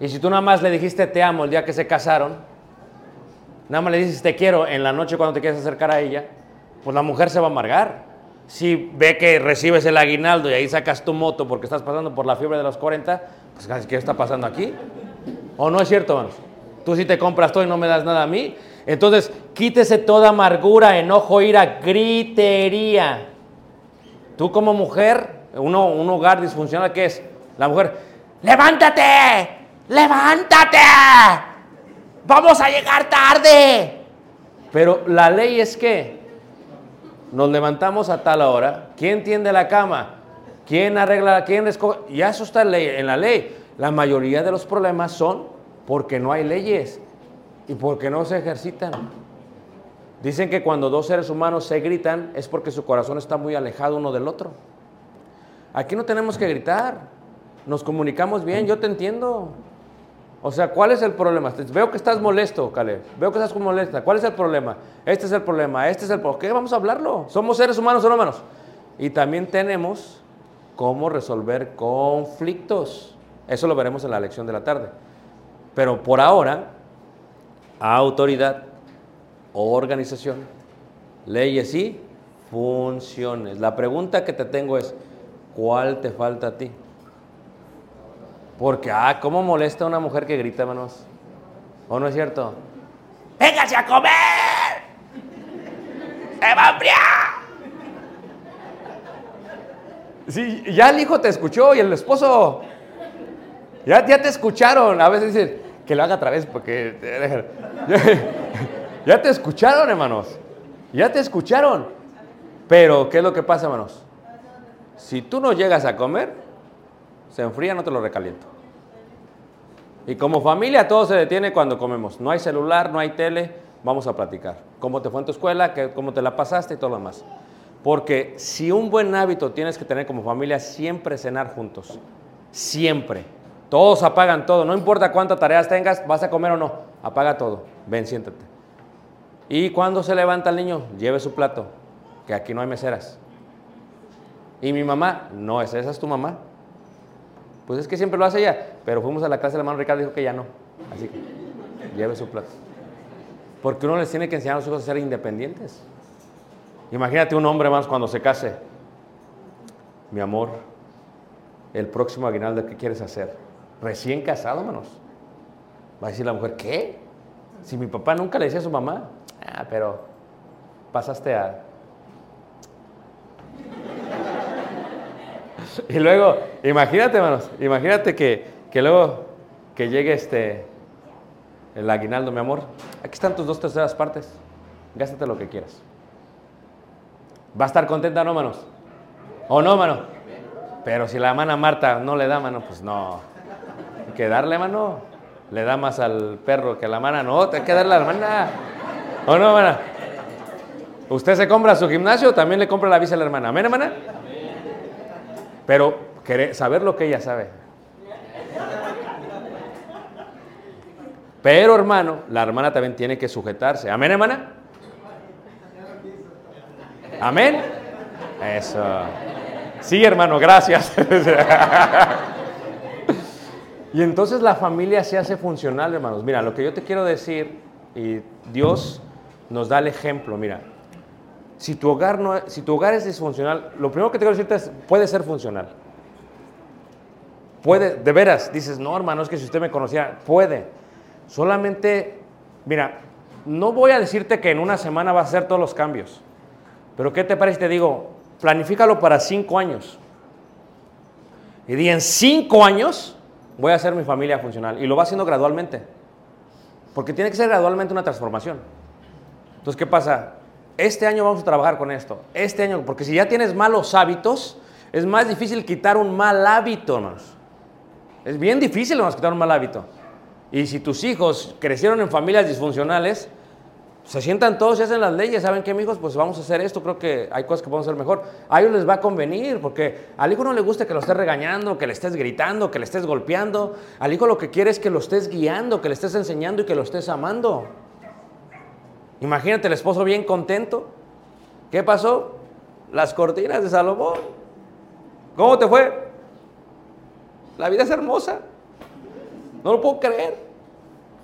Speaker 1: Y si tú nada más le dijiste te amo el día que se casaron, nada más le dices te quiero en la noche cuando te quieres acercar a ella, pues la mujer se va a amargar. Si ve que recibes el aguinaldo y ahí sacas tu moto porque estás pasando por la fiebre de los 40, pues ¿qué está pasando aquí? ¿O no es cierto, hermanos? Tú sí te compras todo y no me das nada a mí. Entonces, quítese toda amargura, enojo, ira, gritería. Tú como mujer, uno, un hogar disfuncional, ¿qué es? La mujer, levántate, levántate, vamos a llegar tarde. Pero la ley es que nos levantamos a tal hora, ¿quién tiende la cama? ¿Quién arregla? ¿Quién escoge? Ya eso está en la ley. La mayoría de los problemas son porque no hay leyes y porque no se ejercitan. Dicen que cuando dos seres humanos se gritan es porque su corazón está muy alejado uno del otro. Aquí no tenemos que gritar. Nos comunicamos bien, yo te entiendo. O sea, ¿cuál es el problema? Veo que estás molesto, Caleb. Veo que estás molesta. ¿Cuál es el problema? Este es el problema, este es el problema. ¿Qué? Vamos a hablarlo. Somos seres humanos, ¿o no, hermanos? Y también tenemos cómo resolver conflictos. Eso lo veremos en la lección de la tarde. Pero por ahora, autoridad, organización, leyes y funciones. La pregunta que te tengo es, ¿cuál te falta a ti? Porque, ah, ¿cómo molesta a una mujer que grita, hermanos? ¿O no es cierto? ¡Véngase a comer! ¡Se va a enfriar! Sí, ya el hijo te escuchó y el esposo. Ya, ya te escucharon. A veces dicen que lo haga otra vez porque. Ya te escucharon, hermanos. Ya te escucharon. Pero, ¿qué es lo que pasa, hermanos? Si tú no llegas a comer, se enfría, no te lo recaliento. Y como familia todo se detiene cuando comemos. No hay celular, no hay tele, vamos a platicar. ¿Cómo te fue en tu escuela? ¿Qué- ¿Cómo te la pasaste? Y todo lo demás. Porque si un buen hábito tienes que tener como familia, siempre cenar juntos. Siempre. Todos apagan todo. No importa cuántas tareas tengas, vas a comer o no. Apaga todo. Ven, siéntate. Y cuando se levanta el niño, lleve su plato. Que aquí no hay meseras. Y mi mamá, no, esa esa es tu mamá. Pues es que siempre lo hace ella. Pero fuimos a la clase del hermano Ricardo y dijo que ya no. Así que lleve su plato. Porque uno les tiene que enseñar a los hijos a ser independientes. Imagínate un hombre más cuando se case. Mi amor, el próximo aguinaldo, ¿qué quieres hacer? Recién casado, manos. Va a decir la mujer, ¿qué? Si mi papá nunca le decía a su mamá. Ah, pero pasaste a... Y luego, imagínate, hermanos, imagínate que, que luego que llegue este el aguinaldo, mi amor. Aquí están tus dos terceras partes. Gástate lo que quieras. ¿Va a estar contenta, no, manos? ¿O no, mano? Pero si la hermana Marta no le da, mano, pues no. Hay que darle, mano. le da más al perro que a la hermana. No, te hay que darle a la hermana. ¿O no, hermana? Usted se compra su gimnasio, también le compra la bici a la hermana. ¿Amén, hermana? Pero saber lo que ella sabe. Pero, hermano, la hermana también tiene que sujetarse. ¿Amén, hermana? ¿Amén? Eso. Sí, hermano, gracias. y entonces la familia se hace funcional, hermanos. Mira, lo que yo te quiero decir, y Dios nos da el ejemplo, mira. Si tu hogar, no, si tu hogar es disfuncional, lo primero que te quiero decirte es, puede ser funcional. Puede, de veras, dices, no, hermano, es que si usted me conocía, puede. Solamente, mira, no voy a decirte que en una semana va a hacer todos los cambios. Pero ¿qué te parece? Te digo, planifícalo para cinco años. Y di, en cinco años voy a hacer mi familia funcional. Y lo va haciendo gradualmente. Porque tiene que ser gradualmente una transformación. Entonces, ¿qué pasa? Este año vamos a trabajar con esto. Este año, porque si ya tienes malos hábitos, es más difícil quitar un mal hábito, hermanos. Es bien difícil, quitar un mal hábito. Y si tus hijos crecieron en familias disfuncionales, se sientan todos y hacen las leyes, ¿saben qué, hijos? Pues vamos a hacer esto, creo que hay cosas que podemos hacer mejor. A ellos les va a convenir, porque al hijo no le gusta que lo estés regañando, que le estés gritando, que le estés golpeando. Al hijo lo que quiere es que lo estés guiando, que le estés enseñando y que lo estés amando. Imagínate el esposo bien contento. ¿Qué pasó? Las cortinas de Salomón. ¿Cómo te fue? La vida es hermosa. No lo puedo creer.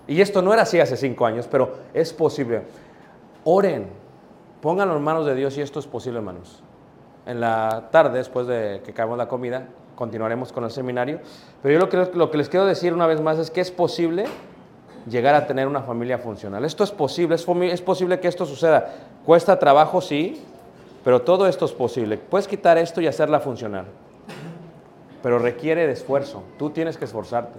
Speaker 1: Y esto no era así hace cinco años, pero es posible. Oren, pónganlo en manos de Dios y esto es posible, hermanos. En la tarde, después de que acabemos la comida, continuaremos con el seminario. Pero yo lo que, lo que les quiero decir una vez más es que es posible llegar a tener una familia funcional. Esto es posible, es, es posible que esto suceda. Cuesta trabajo, sí, pero todo esto es posible. Puedes quitar esto y hacerla funcional. Pero requiere de esfuerzo. Tú tienes que esforzarte.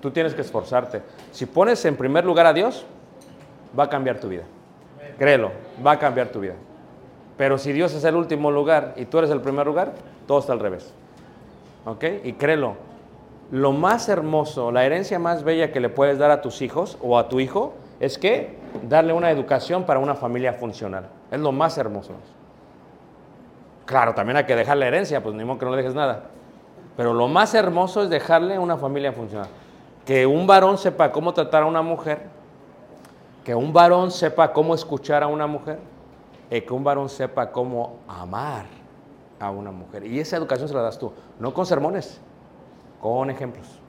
Speaker 1: Tú tienes que esforzarte. Si pones en primer lugar a Dios, va a cambiar tu vida. Créelo, va a cambiar tu vida. Pero si Dios es el último lugar y tú eres el primer lugar, todo está al revés. ¿Ok? Y créelo, lo más hermoso, la herencia más bella que le puedes dar a tus hijos o a tu hijo es que darle una educación para una familia funcional. Es lo más hermoso. Claro, también hay que dejarle herencia, pues ni modo que no le dejes nada. Pero lo más hermoso es dejarle una familia funcional. Que un varón sepa cómo tratar a una mujer, que un varón sepa cómo escuchar a una mujer, y que un varón sepa cómo amar a una mujer. Y esa educación se la das tú, no con sermones, con ejemplos.